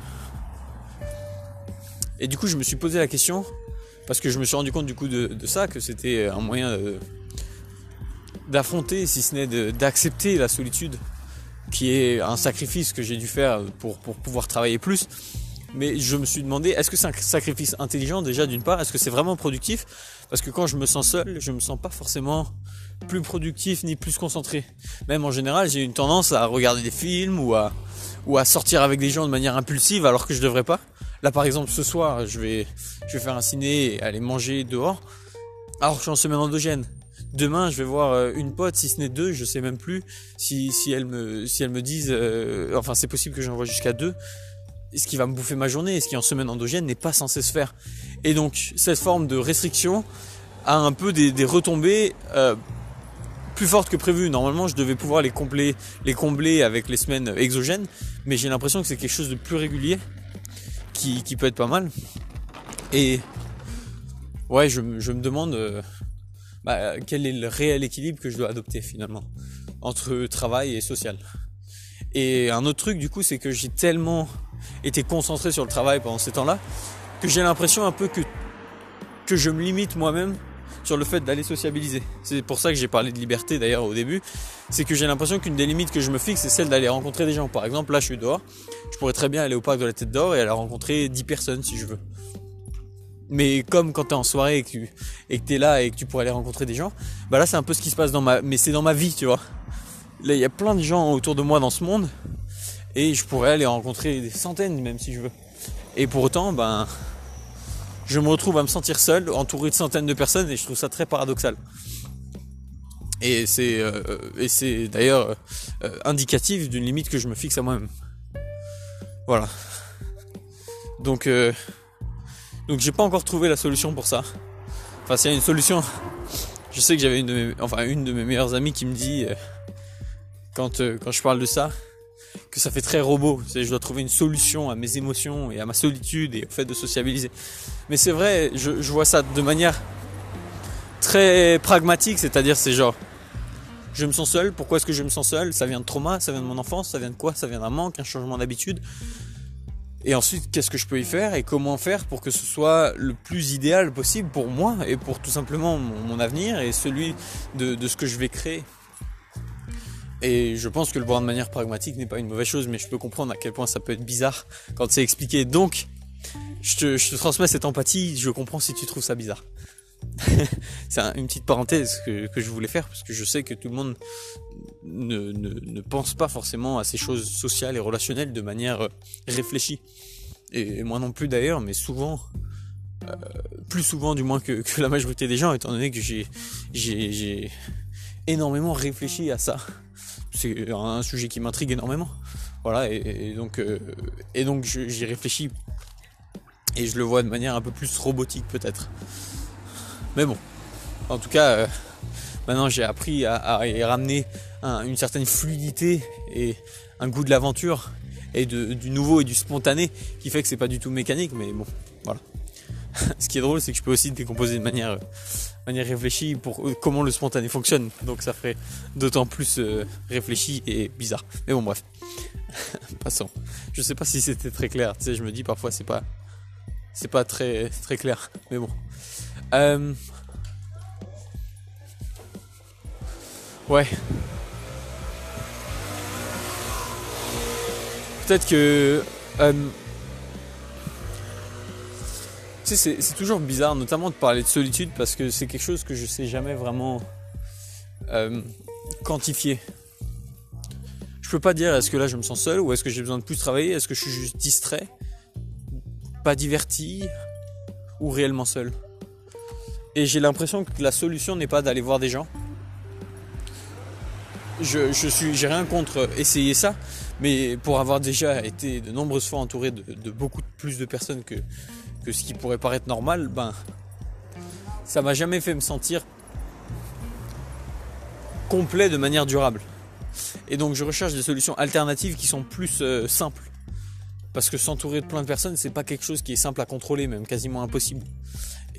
et du coup, je me suis posé la question, parce que je me suis rendu compte du coup de, de ça, que c'était un moyen de, d'affronter, si ce n'est d'accepter la solitude, qui est un sacrifice que j'ai dû faire pour, pour pouvoir travailler plus. Mais je me suis demandé, est-ce que c'est un sacrifice intelligent déjà d'une part? Est-ce que c'est vraiment productif? Parce que quand je me sens seul, je me sens pas forcément plus productif ni plus concentré. Même en général, j'ai une tendance à regarder des films ou à, ou à sortir avec des gens de manière impulsive alors que je devrais pas. Là par exemple ce soir, je vais, je vais faire un ciné et aller manger dehors alors que je suis en semaine endogène. Demain, je vais voir euh, une pote, si ce n'est deux, je sais même plus si, si elle me si elle me disent, euh, enfin c'est possible que j'en vois jusqu'à deux. Ce qui va me bouffer ma journée, ce qui en semaine endogène n'est pas censé se faire. Et donc cette forme de restriction a un peu des, des retombées euh, plus fortes que prévu. Normalement, je devais pouvoir les combler, les combler avec les semaines exogènes, mais j'ai l'impression que c'est quelque chose de plus régulier qui, qui peut être pas mal. Et ouais, je, je me demande bah, quel est le réel équilibre que je dois adopter finalement entre travail et social? Et un autre truc du coup, c'est que j'ai tellement été concentré sur le travail pendant ces temps-là que j'ai l'impression un peu que que je me limite moi-même sur le fait d'aller sociabiliser. C'est pour ça que j'ai parlé de liberté d'ailleurs au début. C'est que j'ai l'impression qu'une des limites que je me fixe, c'est celle d'aller rencontrer des gens. Par exemple, là je suis dehors, je pourrais très bien aller au parc de la Tête d'Or et aller rencontrer 10 personnes si je veux. Mais comme quand t'es en soirée et que tu et que t'es là et que tu pourrais aller rencontrer des gens, bah là c'est un peu ce qui se passe dans ma, mais c'est dans ma vie, tu vois. Là il y a plein de gens autour de moi dans ce monde et je pourrais aller rencontrer des centaines même si je veux. Et pour autant, ben, je me retrouve à me sentir seul, entouré de centaines de personnes et je trouve ça très paradoxal. Et c'est euh, et c'est d'ailleurs euh, indicatif d'une limite que je me fixe à moi-même. Voilà. Donc euh, donc j'ai pas encore trouvé la solution pour ça. Enfin s'il y a une solution, je sais que j'avais une de mes, enfin une de mes meilleures amies qui me dit euh, quand euh, quand je parle de ça que ça fait très robot. C'est je dois trouver une solution à mes émotions et à ma solitude et au fait de sociabiliser. Mais c'est vrai, je, je vois ça de manière très pragmatique, c'est-à-dire c'est genre je me sens seul, pourquoi est-ce que je me sens seul? Ça vient de trauma, ça vient de mon enfance, ça vient de quoi? Ça vient d'un manque, un changement d'habitude. Et ensuite, qu'est-ce que je peux y faire et comment faire pour que ce soit le plus idéal possible pour moi et pour tout simplement mon, avenir et celui de, ce que je vais créer. Et je pense que le voir de manière pragmatique n'est pas une mauvaise chose, mais je peux comprendre à quel point ça peut être bizarre quand c'est expliqué. Donc, je te transmets cette empathie, je comprends si tu trouves ça bizarre. c'est une petite parenthèse que, je voulais faire parce que je sais que tout le monde ne, pense pas forcément à ces choses sociales et relationnelles de manière euh, réfléchie. Et, moi non plus d'ailleurs, mais souvent, euh, plus souvent du moins que, la majorité des gens, étant donné que j'ai, énormément réfléchi à ça. C'est un sujet qui m'intrigue énormément. Voilà, et, donc, euh, donc j'y réfléchis et je le vois de manière un peu plus robotique peut-être. Mais bon, en tout cas, maintenant j'ai appris à, ramener une certaine fluidité et un goût de l'aventure et du nouveau et du spontané qui fait que c'est pas du tout mécanique, mais bon, voilà. Ce qui est drôle, c'est que je peux aussi décomposer de manière, manière réfléchie pour euh, comment le spontané fonctionne. Donc ça ferait d'autant plus euh, réfléchi et bizarre. Mais bon, bref. Passons. Je sais pas si c'était très clair. Tu sais, je me dis parfois c'est pas, c'est pas très, très clair. Mais bon. Euh... Ouais. Peut-être que... Euh... Tu sais, c'est toujours bizarre, notamment de parler de solitude, parce que c'est quelque chose que je sais jamais vraiment euh, quantifier. Je peux pas dire est-ce que là je me sens seul ou est-ce que j'ai besoin de plus travailler, est-ce que je suis juste distrait, pas diverti ou réellement seul. Et j'ai l'impression que la solution n'est pas d'aller voir des gens. Je, je suis, j'ai rien contre essayer ça, mais pour avoir déjà été de nombreuses fois entouré de, beaucoup plus de personnes que, ce qui pourrait paraître normal, ben, ça m'a jamais fait me sentir complet de manière durable. Et donc je recherche des solutions alternatives qui sont plus euh, simples. Parce que s'entourer de plein de personnes, c'est pas quelque chose qui est simple à contrôler, même quasiment impossible.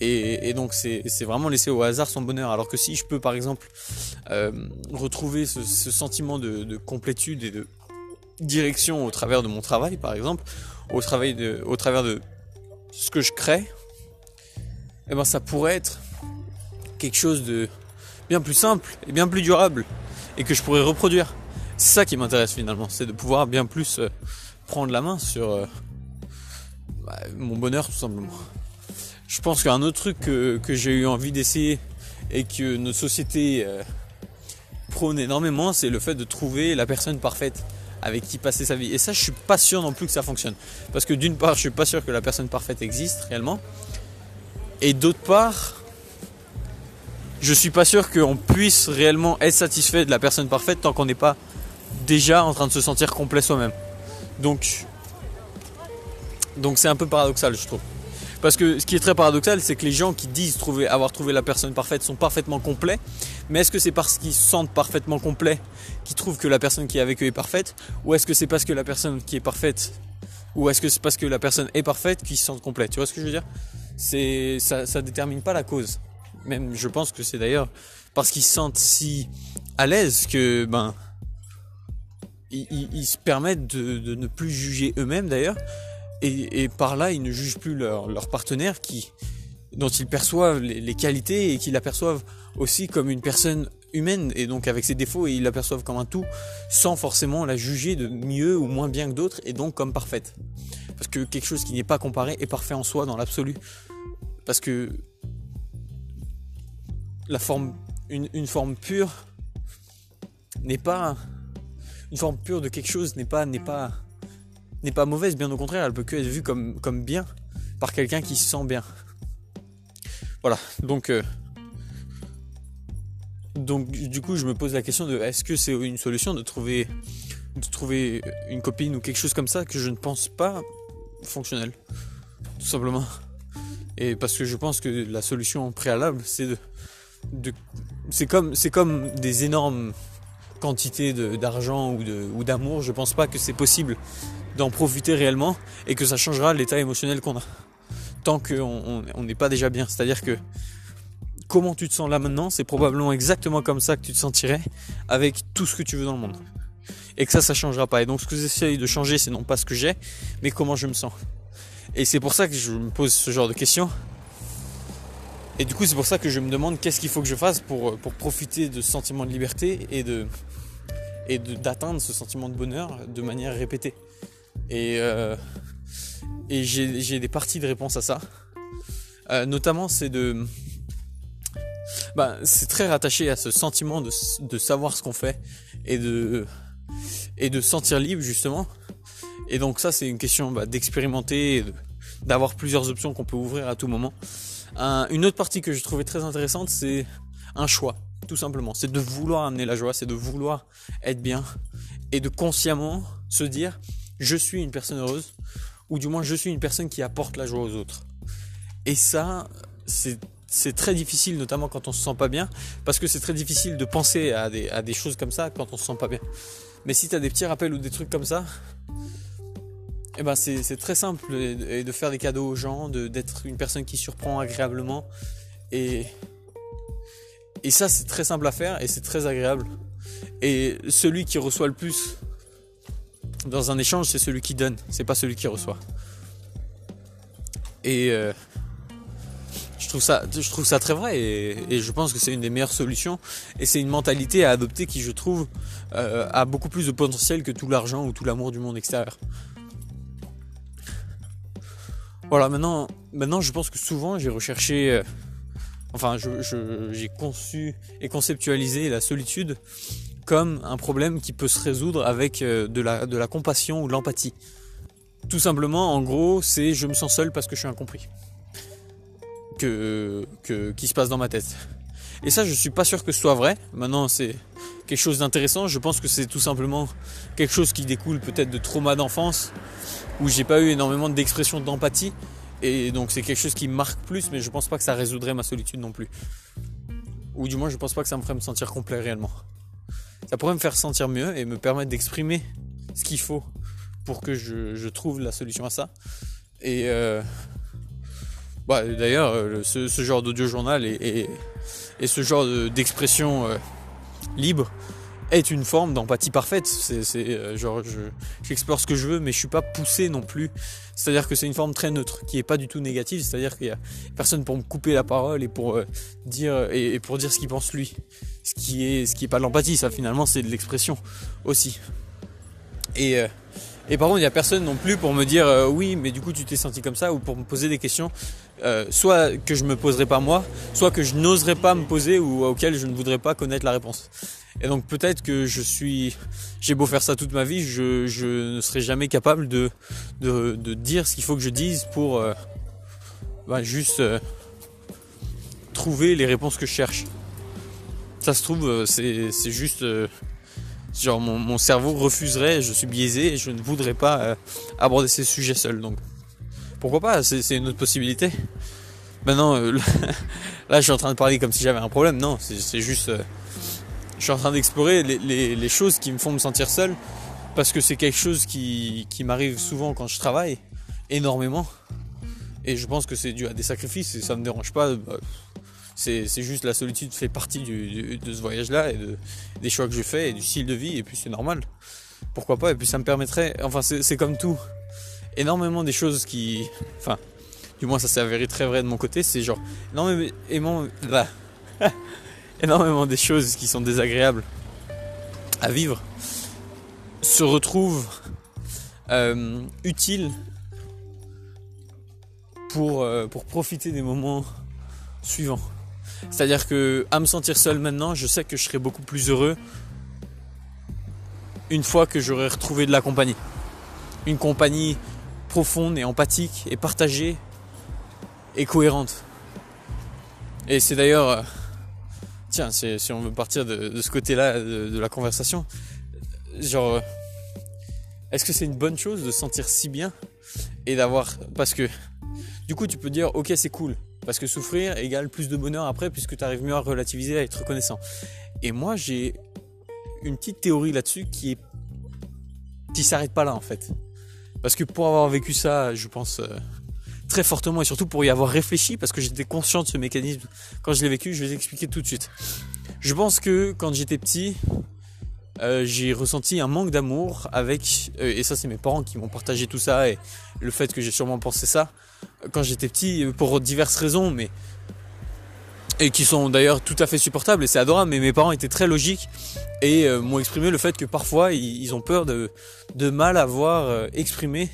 Et, donc c'est vraiment laisser au hasard son bonheur. Alors que si je peux par exemple euh, retrouver ce, sentiment de, complétude et de direction au travers de mon travail, par exemple, au, travail de, au travers de ce que je crée, eh ben ça pourrait être quelque chose de bien plus simple et bien plus durable et que je pourrais reproduire. C'est ça qui m'intéresse finalement, c'est de pouvoir bien plus euh, prendre la main sur euh, bah, mon bonheur tout simplement. Je pense qu'un autre truc que, j'ai eu envie d'essayer et que notre société euh, prône énormément, c'est le fait de trouver la personne parfaite avec qui passer sa vie. Et ça, je suis pas sûr non plus que ça fonctionne. Parce que d'une part, je suis pas sûr que la personne parfaite existe réellement. Et d'autre part, je suis pas sûr qu'on puisse réellement être satisfait de la personne parfaite tant qu'on n'est pas déjà en train de se sentir complet soi-même. Donc, donc c'est un peu paradoxal, je trouve. Parce que ce qui est très paradoxal, c'est que les gens qui disent trouver, avoir trouvé la personne parfaite sont parfaitement complets. Mais est-ce que c'est parce qu'ils se sentent parfaitement complets qu'ils trouvent que la personne qui est avec eux est parfaite Ou est-ce que c'est parce que la personne qui est parfaite Ou est-ce que c'est parce que la personne est parfaite qu'ils se sentent complets? Tu vois ce que je veux dire? C'est, ça, ne détermine pas la cause. Même je pense que c'est d'ailleurs parce qu'ils se sentent si à l'aise que ben ils, se permettent de ne plus juger eux-mêmes d'ailleurs. Et, par là, ils ne jugent plus leur, partenaire qui, dont ils perçoivent les, qualités et qui l'aperçoivent aussi comme une personne humaine et donc avec ses défauts et ils l'aperçoivent comme un tout sans forcément la juger de mieux ou moins bien que d'autres et donc comme parfaite. Parce que quelque chose qui n'est pas comparé est parfait en soi dans l'absolu. Parce que la forme, une, une forme pure n'est pas une forme pure de quelque chose n'est pas n'est pas n'est pas mauvaise, bien au contraire, elle peut que être vue comme, comme bien par quelqu'un qui se sent bien. Voilà, donc, euh, donc du coup je me pose la question de est-ce que c'est une solution de trouver, une copine ou quelque chose comme ça que je ne pense pas fonctionnel, tout simplement. Et parce que je pense que la solution préalable c'est de, c'est comme des énormes quantités d'argent ou d'amour, je pense pas que c'est possible d'en profiter réellement et que ça changera l'état émotionnel qu'on a. Tant qu'on n'est pas déjà bien. C'est-à-dire que comment tu te sens là maintenant, c'est probablement exactement comme ça que tu te sentirais avec tout ce que tu veux dans le monde. Et que ça, ça changera pas. Et donc, ce que j'essaye de changer, c'est non pas ce que j'ai, mais comment je me sens. Et c'est pour ça que je me pose ce genre de questions. Et du coup, c'est pour ça que je me demande qu'est-ce qu'il faut que je fasse pour, pour profiter de ce sentiment de liberté et de et d'atteindre ce sentiment de bonheur de manière répétée. Et, euh, et j'ai des parties de réponse à ça. Euh, notamment, c'est de. Bah, c'est très rattaché à ce sentiment de, savoir ce qu'on fait et de, et sentir libre, justement. Et donc, ça, c'est une question bah, d'expérimenter, d'avoir plusieurs options qu'on peut ouvrir à tout moment. une autre partie que je trouvais très intéressante, c'est un choix, tout simplement. C'est de vouloir amener la joie, c'est de vouloir être bien et de consciemment se dire je suis une personne heureuse ou du moins je suis une personne qui apporte la joie aux autres. Et ça, c'est très difficile, notamment quand on se sent pas bien, parce que c'est très difficile de penser à des, choses comme ça quand on se sent pas bien. Mais si tu as des petits rappels ou des trucs comme ça, eh ben c'est très simple de, faire des cadeaux aux gens, d'être une personne qui surprend agréablement. Et, et ça, c'est très simple à faire et c'est très agréable. Et celui qui reçoit le plus dans un échange, c'est celui qui donne, c'est pas celui qui reçoit. Et euh, je, trouve ça, je trouve ça très vrai et, je pense que c'est une des meilleures solutions. Et c'est une mentalité à adopter qui, je trouve, euh, a beaucoup plus de potentiel que tout l'argent ou tout l'amour du monde extérieur. Voilà, maintenant, maintenant je pense que souvent j'ai recherché, euh, enfin j'ai conçu et conceptualisé la solitude comme un problème qui peut se résoudre avec euh, de la, de la compassion ou de l'empathie. Tout simplement, en gros, c'est je me sens seul parce que je suis incompris. Que, qui se passe dans ma tête. Et ça, je suis pas sûr que ce soit vrai. Maintenant, c'est quelque chose d'intéressant. Je pense que c'est tout simplement quelque chose qui découle peut-être de trauma d'enfance, où j'ai pas eu énormément d'expression d'empathie. Et donc, c'est quelque chose qui marque plus, mais je pense pas que ça résoudrait ma solitude non plus. Ou du moins, je pense pas que ça me ferait me sentir complet réellement ça pourrait me faire sentir mieux et me permettre d'exprimer ce qu'il faut pour que je, trouve la solution à ça. Et euh, bah, d'ailleurs, euh, ce, genre d'audio journal et, ce genre d'expression euh, libre est une forme d'empathie parfaite. C'est genre j'explore ce que je veux, mais je suis pas poussé non plus. C'est-à-dire que c'est une forme très neutre, qui est pas du tout négative. C'est-à-dire qu'il y a personne pour me couper la parole et pour dire et pour dire ce qu'il pense lui ce qui est ce qui est pas de l'empathie ça finalement c'est de l'expression aussi et euh, et par contre il n'y a personne non plus pour me dire euh, oui mais du coup tu t'es senti comme ça ou pour me poser des questions euh, soit que je me poserai pas moi soit que je n'oserais pas me poser ou auquel je ne voudrais pas connaître la réponse et donc peut-être que je suis j'ai beau faire ça toute ma vie je, ne serai jamais capable de dire ce qu'il faut que je dise pour bah, juste trouver les réponses que je cherche ça se trouve, euh, c'est juste. Euh, genre, mon, cerveau refuserait, je suis biaisé je ne voudrais pas euh, aborder ces sujets seul. Donc, pourquoi pas C'est une autre possibilité. Maintenant, là, je suis en train de parler comme si j'avais un problème. Non, c'est juste. je suis en train d'explorer les, choses qui me font me sentir seul parce que c'est quelque chose qui, m'arrive souvent quand je travaille, énormément. Et je pense que c'est dû à des sacrifices et ça me dérange pas. Bah, c'est juste la solitude fait partie de ce voyage-là et de, des choix que je fais et du style de vie, et puis c'est normal. Pourquoi pas Et puis ça me permettrait, enfin c'est comme tout, énormément des choses qui, enfin, du moins ça s'est avéré très vrai de mon côté, c'est genre énormément, bah, énormément des choses qui sont désagréables à vivre se retrouvent euh, utiles pour, euh, pour profiter des moments suivants. C'est-à-dire que à me sentir seul maintenant, je sais que je serai beaucoup plus heureux une fois que j'aurai retrouvé de la compagnie. Une compagnie profonde et empathique et partagée et cohérente. Et c'est d'ailleurs, euh, tiens, si on veut partir de, ce côté-là de, la conversation, genre, euh, est-ce que c'est une bonne chose de se sentir si bien et d'avoir, parce que du coup tu peux dire, ok c'est cool, parce que souffrir égale plus de bonheur après, puisque tu arrives mieux à relativiser, à être reconnaissant. Et moi, j'ai une petite théorie là-dessus qui est qui s'arrête pas là en fait. Parce que pour avoir vécu ça, je pense, euh, très fortement et surtout pour y avoir réfléchi parce que j'étais conscient de ce mécanisme quand je l'ai vécu. Je vais expliquer tout de suite. Je pense que quand j'étais petit, euh, j'ai ressenti un manque d'amour avec, euh, et ça c'est mes parents qui m'ont partagé tout ça et le fait que j'ai sûrement pensé ça quand j'étais petit pour diverses raisons, mais et qui sont d'ailleurs tout à fait supportables et c'est adorable. Mais mes parents étaient très logiques et euh, m'ont exprimé le fait que parfois ils, ont peur de, de mal avoir exprimé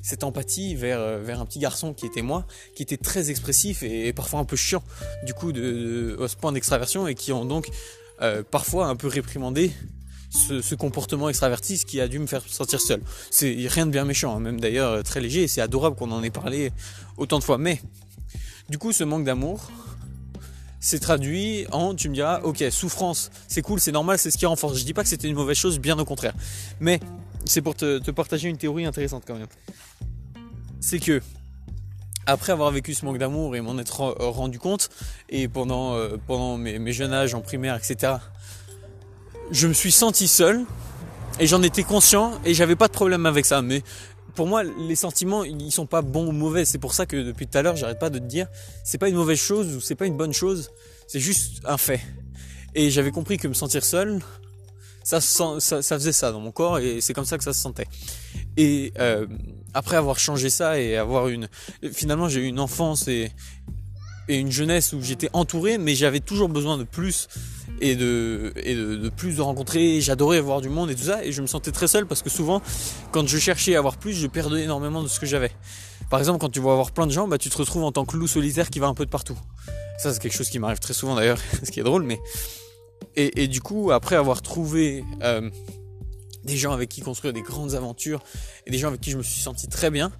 cette empathie vers, vers un petit garçon qui était moi, qui était très expressif et, parfois un peu chiant du coup de, de, ce point d'extraversion et qui ont donc parfois un peu réprimandé ce, comportement extraverti qui a dû me faire sentir seul. C'est rien de bien méchant, hein, même d'ailleurs euh, très léger, et c'est adorable qu'on en ait parlé autant de fois. Mais du coup, ce manque d'amour s'est traduit en, tu me diras, ok, souffrance, c'est cool, c'est normal, c'est ce qui renforce. Je dis pas que c'était une mauvaise chose, bien au contraire. Mais c'est pour te, partager une théorie intéressante quand même. C'est que après avoir vécu ce manque d'amour et m'en être rendu compte, et pendant, euh, pendant mes, mes, jeunes âges en primaire, etc., je me suis senti seul et j'en étais conscient et j'avais pas de problème avec ça. Mais pour moi, les sentiments, ils sont pas bons ou mauvais. C'est pour ça que depuis tout à l'heure, j'arrête pas de te dire, c'est pas une mauvaise chose ou c'est pas une bonne chose. C'est juste un fait. Et j'avais compris que me sentir seul, ça, ça, ça, faisait ça dans mon corps et c'est comme ça que ça se sentait. Et euh, après avoir changé ça et avoir une, finalement, j'ai eu une enfance et, et une jeunesse où j'étais entouré, mais j'avais toujours besoin de plus et de, plus de rencontrer. J'adorais voir du monde et tout ça, et je me sentais très seul parce que souvent, quand je cherchais à avoir plus, je perdais énormément de ce que j'avais. Par exemple, quand tu vois avoir plein de gens, bah, tu te retrouves en tant que loup solitaire qui va un peu de partout. Ça, c'est quelque chose qui m'arrive très souvent d'ailleurs, ce qui est drôle, mais. Et, du coup, après avoir trouvé euh, des gens avec qui construire des grandes aventures et des gens avec qui je me suis senti très bien,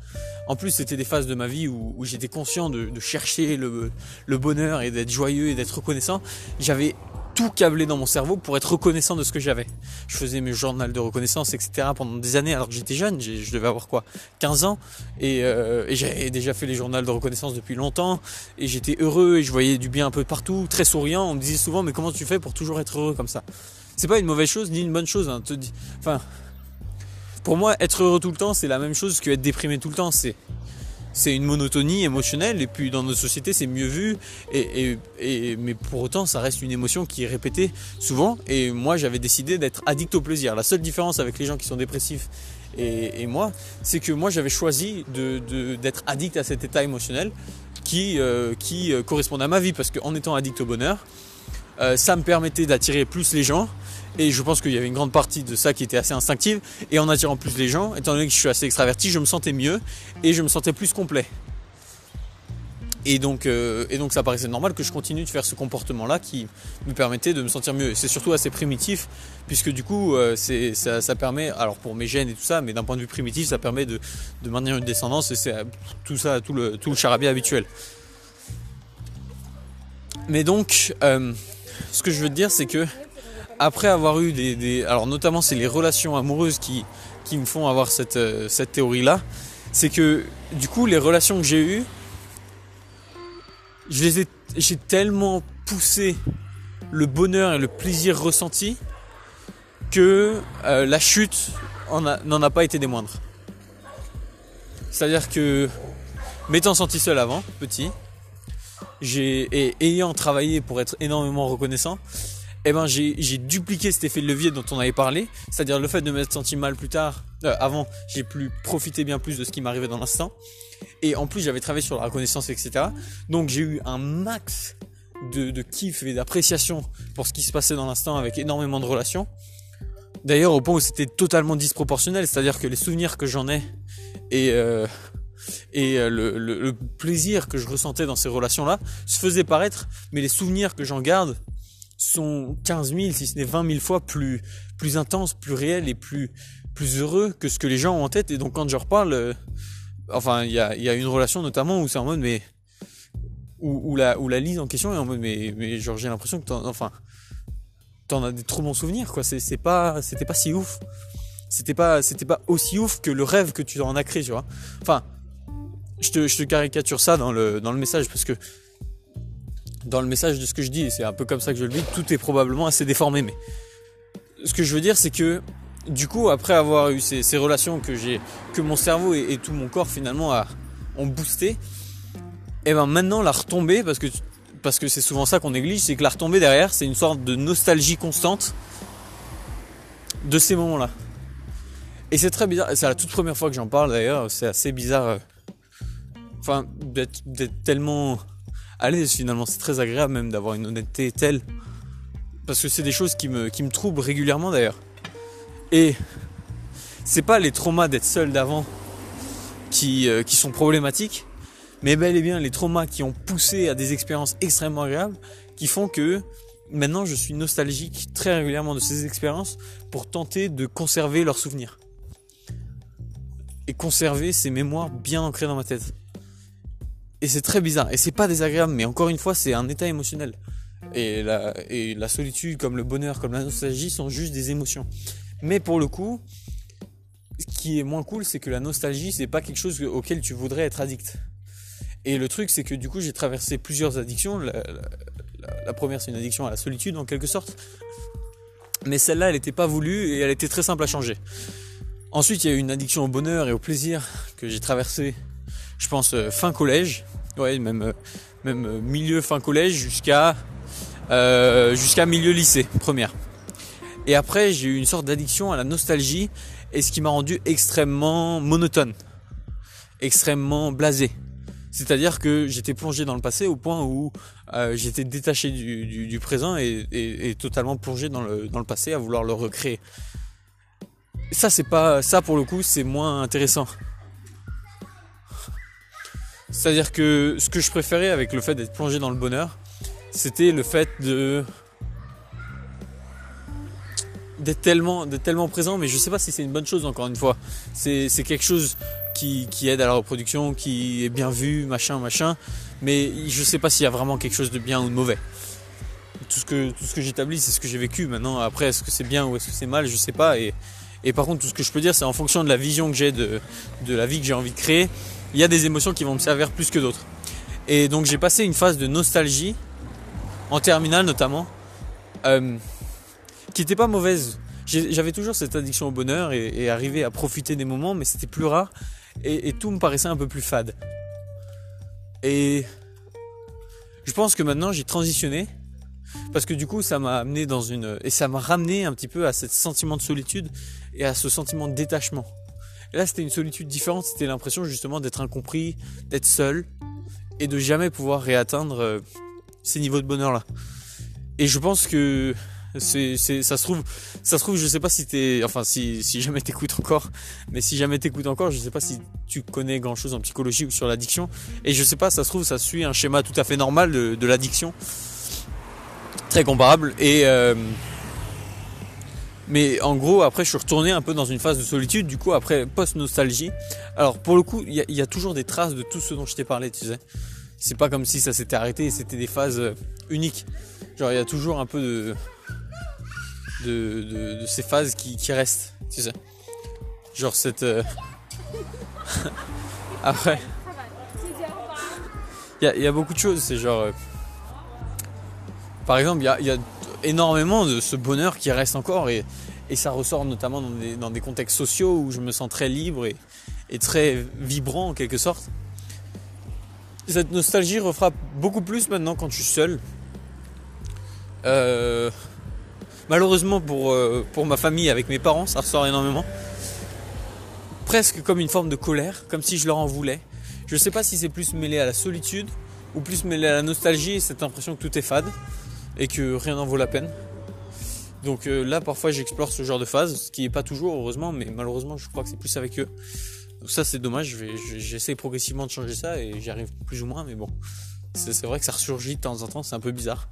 en plus, c'était des phases de ma vie où, j'étais conscient de, chercher le, bonheur et d'être joyeux et d'être reconnaissant. J'avais tout câblé dans mon cerveau pour être reconnaissant de ce que j'avais. Je faisais mes journaux de reconnaissance, etc. pendant des années alors que j'étais jeune, je devais avoir quoi 15 ans et, euh, et j'avais déjà fait les journaux de reconnaissance depuis longtemps et j'étais heureux et je voyais du bien un peu partout, très souriant. On me disait souvent mais comment tu fais pour toujours être heureux comme ça? C'est pas une mauvaise chose ni une bonne chose. Hein. Enfin, pour moi, être heureux tout le temps, c'est la même chose que être déprimé tout le temps. C'est c'est une monotonie émotionnelle et puis dans notre société c'est mieux vu et, mais pour autant ça reste une émotion qui est répétée souvent et moi j'avais décidé d'être addict au plaisir. La seule différence avec les gens qui sont dépressifs et, moi c'est que moi j'avais choisi d'être addict à cet état émotionnel qui, euh, euh, correspondait à ma vie parce qu'en étant addict au bonheur euh, ça me permettait d'attirer plus les gens et je pense qu'il y avait une grande partie de ça qui était assez instinctive. Et en attirant plus les gens, étant donné que je suis assez extraverti, je me sentais mieux et je me sentais plus complet. Et donc, euh, et donc ça paraissait normal que je continue de faire ce comportement-là qui me permettait de me sentir mieux. C'est surtout assez primitif, puisque du coup, euh, ça, ça, permet, alors pour mes gènes et tout ça, mais d'un point de vue primitif, ça permet de, de maintenir une descendance et c'est tout ça, tout le, tout le charabia habituel. Mais donc, euh, ce que je veux te dire, c'est que après avoir eu des, alors notamment c'est les relations amoureuses qui qui me font avoir cette euh, cette théorie là, c'est que du coup les relations que j'ai eues, je les ai j'ai tellement poussé le bonheur et le plaisir ressenti que euh, la chute n'en a, pas été des moindres. C'est-à-dire que m'étant senti seul avant, petit, et ayant travaillé pour être énormément reconnaissant, eh ben j'ai dupliqué cet effet de levier dont on avait parlé, c'est-à-dire le fait de m'être senti mal plus tard, euh, avant, j'ai pu profiter bien plus de ce qui m'arrivait dans l'instant, et en plus j'avais travaillé sur la reconnaissance, etc. Donc j'ai eu un max de, kiff et d'appréciation pour ce qui se passait dans l'instant avec énormément de relations. D'ailleurs au point où c'était totalement disproportionnel, c'est-à-dire que les souvenirs que j'en ai et euh, et euh, le, le, plaisir que je ressentais dans ces relations-là se faisaient paraître, mais les souvenirs que j'en garde sont 15 000, si ce n'est 20 000 fois plus, plus intenses, plus réels et plus, plus heureux que ce que les gens ont en tête. Et donc quand je reparle, euh, enfin, il y a, y a une relation notamment où c'est en mode, mais, où, où, la, où la lise en question est en mode, mais, mais genre j'ai l'impression que t'en, enfin, t'en as des trop bons souvenirs, quoi. C'est, c'est pas, c'était pas si ouf. C'était pas, c'était pas aussi ouf que le rêve que tu en as créé, tu vois. Enfin, je te, je te caricature ça dans le, dans le message parce que dans le message de ce que je dis, c'est un peu comme ça que je le vis, tout est probablement assez déformé. Mais ce que je veux dire, c'est que du coup, après avoir eu ces, relations que j'ai, que mon cerveau et, tout mon corps finalement ont boosté. Et ben maintenant la retombée, parce que parce que c'est souvent ça qu'on néglige, c'est que la retombée derrière, c'est une sorte de nostalgie constante de ces moments-là. Et c'est très bizarre, c'est la toute première fois que j'en parle d'ailleurs, c'est assez bizarre. Euh, enfin, d'être tellement l'aise finalement, c'est très agréable même d'avoir une honnêteté telle. Parce que c'est des choses qui me, qui troublent régulièrement d'ailleurs. Et c'est pas les traumas d'être seul d'avant qui, euh, qui sont problématiques, mais bel et bien les traumas qui ont poussé à des expériences extrêmement agréables qui font que maintenant je suis nostalgique très régulièrement de ces expériences pour tenter de conserver leurs souvenirs et conserver ces mémoires bien ancrées dans ma tête. Et c'est très bizarre. Et c'est pas désagréable, mais encore une fois, c'est un état émotionnel. Et la, solitude, comme le bonheur, comme la nostalgie, sont juste des émotions. Mais pour le coup, ce qui est moins cool, c'est que la nostalgie, c'est pas quelque chose auquel tu voudrais être addict. Et le truc, c'est que du coup, j'ai traversé plusieurs addictions. La, la première, c'est une addiction à la solitude, en quelque sorte. Mais celle-là, elle n'était pas voulue et elle était très simple à changer. Ensuite, il y a eu une addiction au bonheur et au plaisir que j'ai traversé, je pense, euh, fin collège. Même, euh, euh, milieu fin collège jusqu'à jusqu'à milieu lycée, première. Et après, j'ai eu une sorte d'addiction à la nostalgie et ce qui m'a rendu extrêmement monotone, extrêmement blasé. C'est-à-dire que j'étais plongé dans le passé au point où j'étais détaché du, présent et, et, totalement plongé dans le, dans le passé à vouloir le recréer ça c'est pas ça pour le coup c'est moins intéressant. C'est-à-dire que ce que je préférais avec le fait d'être plongé dans le bonheur, c'était le fait de d'être tellement, tellement présent, mais je sais pas si c'est une bonne chose encore une fois. C'est, quelque chose qui, aide à la reproduction, qui est bien vu, machin, machin, mais je sais pas s'il y a vraiment quelque chose de bien ou de mauvais. Tout ce que, tout ce que j'établis, c'est ce que j'ai vécu. Maintenant, après, est-ce que c'est bien ou est-ce que c'est mal, je sais pas. Et, et par contre, tout ce que je peux dire, c'est en fonction de la vision que j'ai de, la vie que j'ai envie de créer, il y a des émotions qui vont me servir plus que d'autres. Et donc j'ai passé une phase de nostalgie, en terminale notamment, euh, qui n'était pas mauvaise. J'avais toujours cette addiction au bonheur et, et à profiter des moments, mais c'était plus rare et, et tout me paraissait un peu plus fade. Et je pense que maintenant j'ai transitionné parce que du coup ça m'a amené dans une et ça m'a ramené un petit peu à ce sentiment de solitude et à ce sentiment de détachement. Et là c'était une solitude différente, c'était l'impression justement d'être incompris, d'être seul et de jamais pouvoir réatteindre euh, ces niveaux de bonheur là. Et je pense que c'est, ça se trouve, ça se trouve, je sais pas si t'es, enfin si, si jamais t'écoutes encore, mais si jamais t'écoutes encore, je sais pas si tu connais grand chose en psychologie ou sur l'addiction, et je sais pas, ça se trouve, ça suit un schéma tout à fait normal de, de l'addiction, très comparable. Et euh, mais en gros, après, je suis retourné un peu dans une phase de solitude. Du coup, après post-nostalgie. Alors, pour le coup, il y, a toujours des traces de tout ce dont je t'ai parlé, tu sais. C'est pas comme si ça s'était arrêté. C'était des phases euh, uniques. Genre, il y a toujours un peu de de, ces phases qui, restent, tu sais. Genre cette. Euh, après. Il y, a beaucoup de choses. C'est genre. Par exemple, il y a, énormément de ce bonheur qui reste encore et, ça ressort notamment dans des, contextes sociaux où je me sens très libre et, très vibrant en quelque sorte. Cette nostalgie refrappe beaucoup plus maintenant quand je suis seul. Euh, malheureusement pour, euh, pour ma famille, avec mes parents, ça ressort énormément. Presque comme une forme de colère, comme si je leur en voulais. Je ne sais pas si c'est plus mêlé à la solitude ou plus mêlé à la nostalgie et cette impression que tout est fade et que rien n'en vaut la peine. Donc euh, là, parfois, j'explore ce genre de phase, ce qui n'est pas toujours, heureusement, mais malheureusement, je crois que c'est plus avec eux. Donc ça, c'est dommage. J'essaie progressivement de changer ça et j'y arrive plus ou moins, mais bon, c'est vrai que ça ressurgit de temps en temps, c'est un peu bizarre.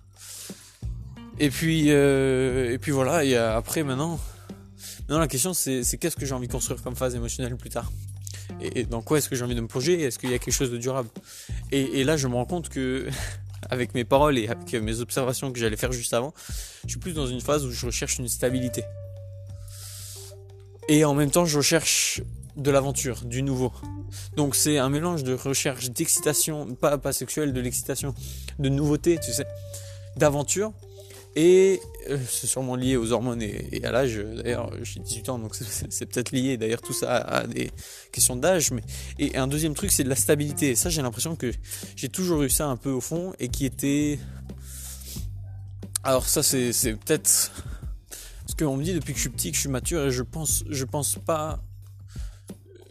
Et puis, euh, et puis voilà. Et après, maintenant, maintenant la question, c'est qu'est-ce que j'ai envie de construire comme phase émotionnelle plus tard? Et, dans quoi est-ce que j'ai envie de me projeter Est-ce qu'il y a quelque chose de durable? Et là, je me rends compte que avec mes paroles et avec mes observations que j'allais faire juste avant, je suis plus dans une phase où je recherche une stabilité. Et en même temps, je recherche de l'aventure, du nouveau. Donc c'est un mélange de recherche d'excitation, pas, pas sexuelle, de l'excitation, de nouveauté, tu sais, d'aventure, Et euh, c'est sûrement lié aux hormones et, à l'âge. D'ailleurs, j'ai 18 ans, donc c'est peut-être lié d'ailleurs tout ça à, des questions d'âge. Mais... Et un deuxième truc, c'est de la stabilité. ça, j'ai l'impression que j'ai toujours eu ça un peu au fond et qui était... Alors ça, c'est peut-être... ce qu'on me dit depuis que je suis petit, que je suis mature, et je pense, je pense pas...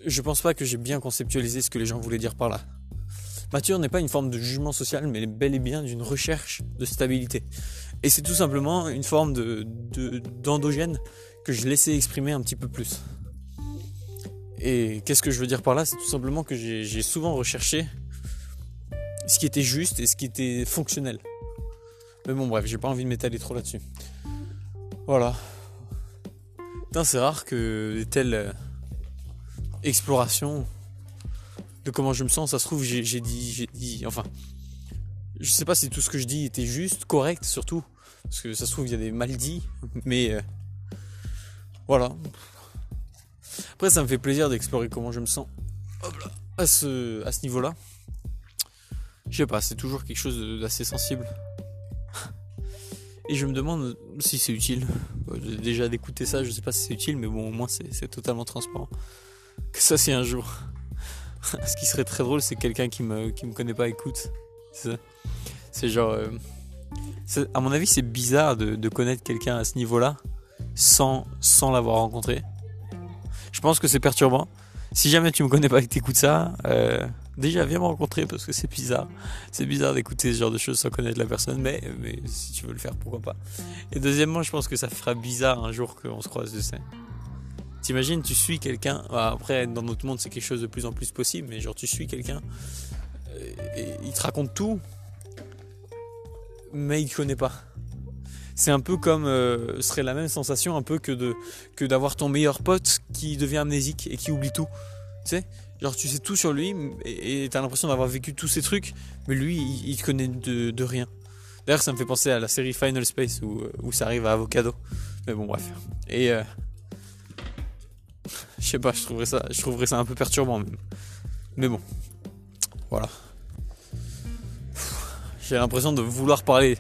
Je pense pas que j'ai bien conceptualisé ce que les gens voulaient dire par là. Mature n'est pas une forme de jugement social, mais bel et bien d'une recherche de stabilité. Et c'est tout simplement une forme de, d'endogène que je laissais exprimer un petit peu plus. Et qu'est-ce que je veux dire par là? C'est tout simplement que j'ai, souvent recherché ce qui était juste et ce qui était fonctionnel. Mais bon, bref, j'ai pas envie de m'étaler trop là-dessus. Voilà. c'est rare que des telles euh, explorations de comment je me sens. Ça se trouve, j'ai dit, j'ai dit, enfin, je sais pas si tout ce que je dis était juste, correct surtout, parce que ça se trouve il y a des mal dits, mais euh, voilà. Après, ça me fait plaisir d'explorer comment je me sens. à ce, à ce niveau-là. Je sais pas, c'est toujours quelque chose d'assez sensible. Et je me demande si c'est utile. Déjà d'écouter ça, je sais pas si c'est utile, mais bon, au moins c'est totalement transparent. Que ça, c'est un jour. Ce qui serait très drôle, c'est quelqu'un qui qui me connaît pas écoute. C'est genre. Euh, à mon avis, c'est bizarre de, connaître quelqu'un à ce niveau-là sans, sans l'avoir rencontré. Je pense que c'est perturbant. Si jamais tu me connais pas et que t'écoutes ça, euh, déjà viens me rencontrer parce que c'est bizarre. C'est bizarre d'écouter ce genre de choses sans connaître la personne, mais, mais si tu veux le faire, pourquoi pas. Et deuxièmement, je pense que ça fera bizarre un jour qu'on se croise, de sais. T'imagines, tu suis quelqu'un, bah, après dans notre monde c'est quelque chose de plus en plus possible, mais genre tu suis quelqu'un, il te raconte tout, mais il te connaît pas. C'est un peu comme, euh, serait la même sensation un peu que de que d'avoir ton meilleur pote qui devient amnésique et qui oublie tout. Tu sais, genre tu sais tout sur lui et t'as l'impression d'avoir vécu tous ces trucs, mais lui il, te connaît de, rien. D'ailleurs ça me fait penser à la série Final Space où, où ça arrive à Avocado. Mais bon bref. Et euh, je sais pas, je trouverais ça, je trouverais ça un peu perturbant même. Mais bon, voilà. J'ai l'impression de vouloir parler.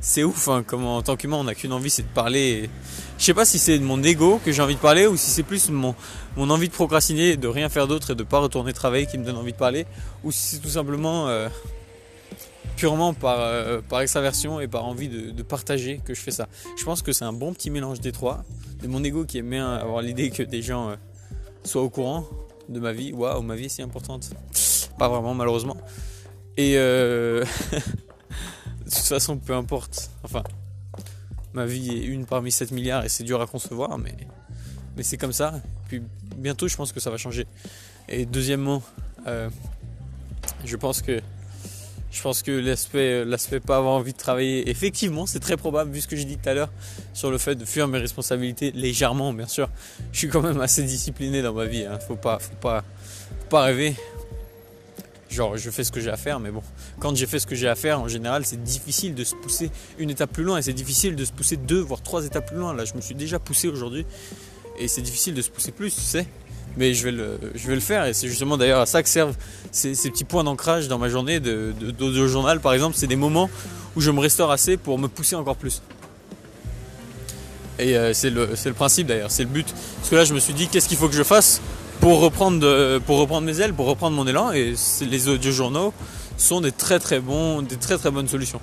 C'est ouf, hein, comme en tant qu'humain, on n'a qu'une envie, c'est de parler. Je sais pas si c'est de mon ego que j'ai envie de parler ou si c'est plus mon, mon envie de procrastiner, de rien faire d'autre et de pas retourner travailler qui me donne envie de parler, ou si c'est tout simplement euh, purement par, euh, par extraversion et par envie de, partager que je fais ça. Je pense que c'est un bon petit mélange des trois. De mon ego qui aime bien avoir l'idée que des gens euh, soient au courant de ma vie. Waouh, ma vie est si importante. Pas vraiment, malheureusement. Et de toute façon, peu importe. Enfin, ma vie est une parmi 7 milliards et c'est dur à concevoir, mais, mais c'est comme ça. Puis bientôt, je pense que ça va changer. Et deuxièmement, euh, je pense que je pense que l'aspect, pas avoir envie de travailler, effectivement, c'est très probable, vu ce que j'ai dit tout à l'heure, sur le fait de fuir mes responsabilités légèrement, bien sûr. Je suis quand même assez discipliné dans ma vie, hein. faut pas, faut pas, faut pas rêver. Genre, je fais ce que j'ai à faire, mais bon, quand j'ai fait ce que j'ai à faire, en général, c'est difficile de se pousser une étape plus loin, et c'est difficile de se pousser deux, voire trois étapes plus loin. Là, je me suis déjà poussé aujourd'hui, et c'est difficile de se pousser plus, tu sais. Mais je vais le, je vais le faire et c'est justement d'ailleurs à ça que servent ces, petits points d'ancrage dans ma journée de, journal par exemple. C'est des moments où je me restaure assez pour me pousser encore plus. Et euh, c'est le, le principe d'ailleurs c'est le but. Parce que là je me suis dit qu'est-ce qu'il faut que je fasse pour reprendre, pour reprendre mes ailes pour reprendre mon élan et les audio journaux sont des très très bons des très très bonnes solutions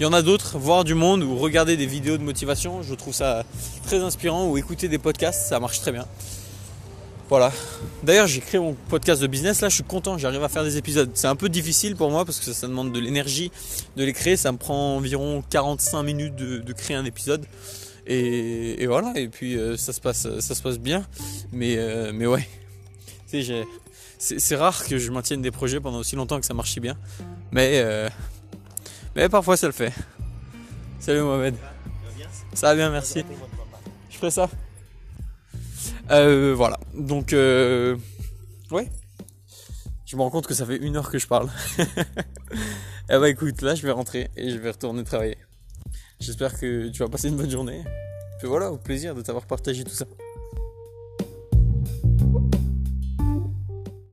il y en a d'autres, voir du monde ou regarder des vidéos de motivation, je trouve ça très inspirant ou écouter des podcasts, ça marche très bien. Voilà. D'ailleurs, j'ai créé mon podcast de business. Là, je suis content. J'arrive à faire des épisodes. C'est un peu difficile pour moi parce que ça, demande de l'énergie de les créer. Ça me prend environ 45 minutes de, créer un épisode. Et, voilà. Et puis euh, ça se passe, ça se passe bien. Mais euh, mais ouais. C'est rare que je maintienne des projets pendant aussi longtemps que ça marche bien. Mais euh, mais parfois ça le fait. Salut Mohamed. Ça va bien, merci. Je ferai ça. Euh, voilà. Donc, euh, ouais. Je me rends compte que ça fait une heure que je parle. eh bah écoute, là je vais rentrer et je vais retourner travailler. J'espère que tu vas passer une bonne journée. Et voilà, au plaisir de t'avoir partagé tout ça.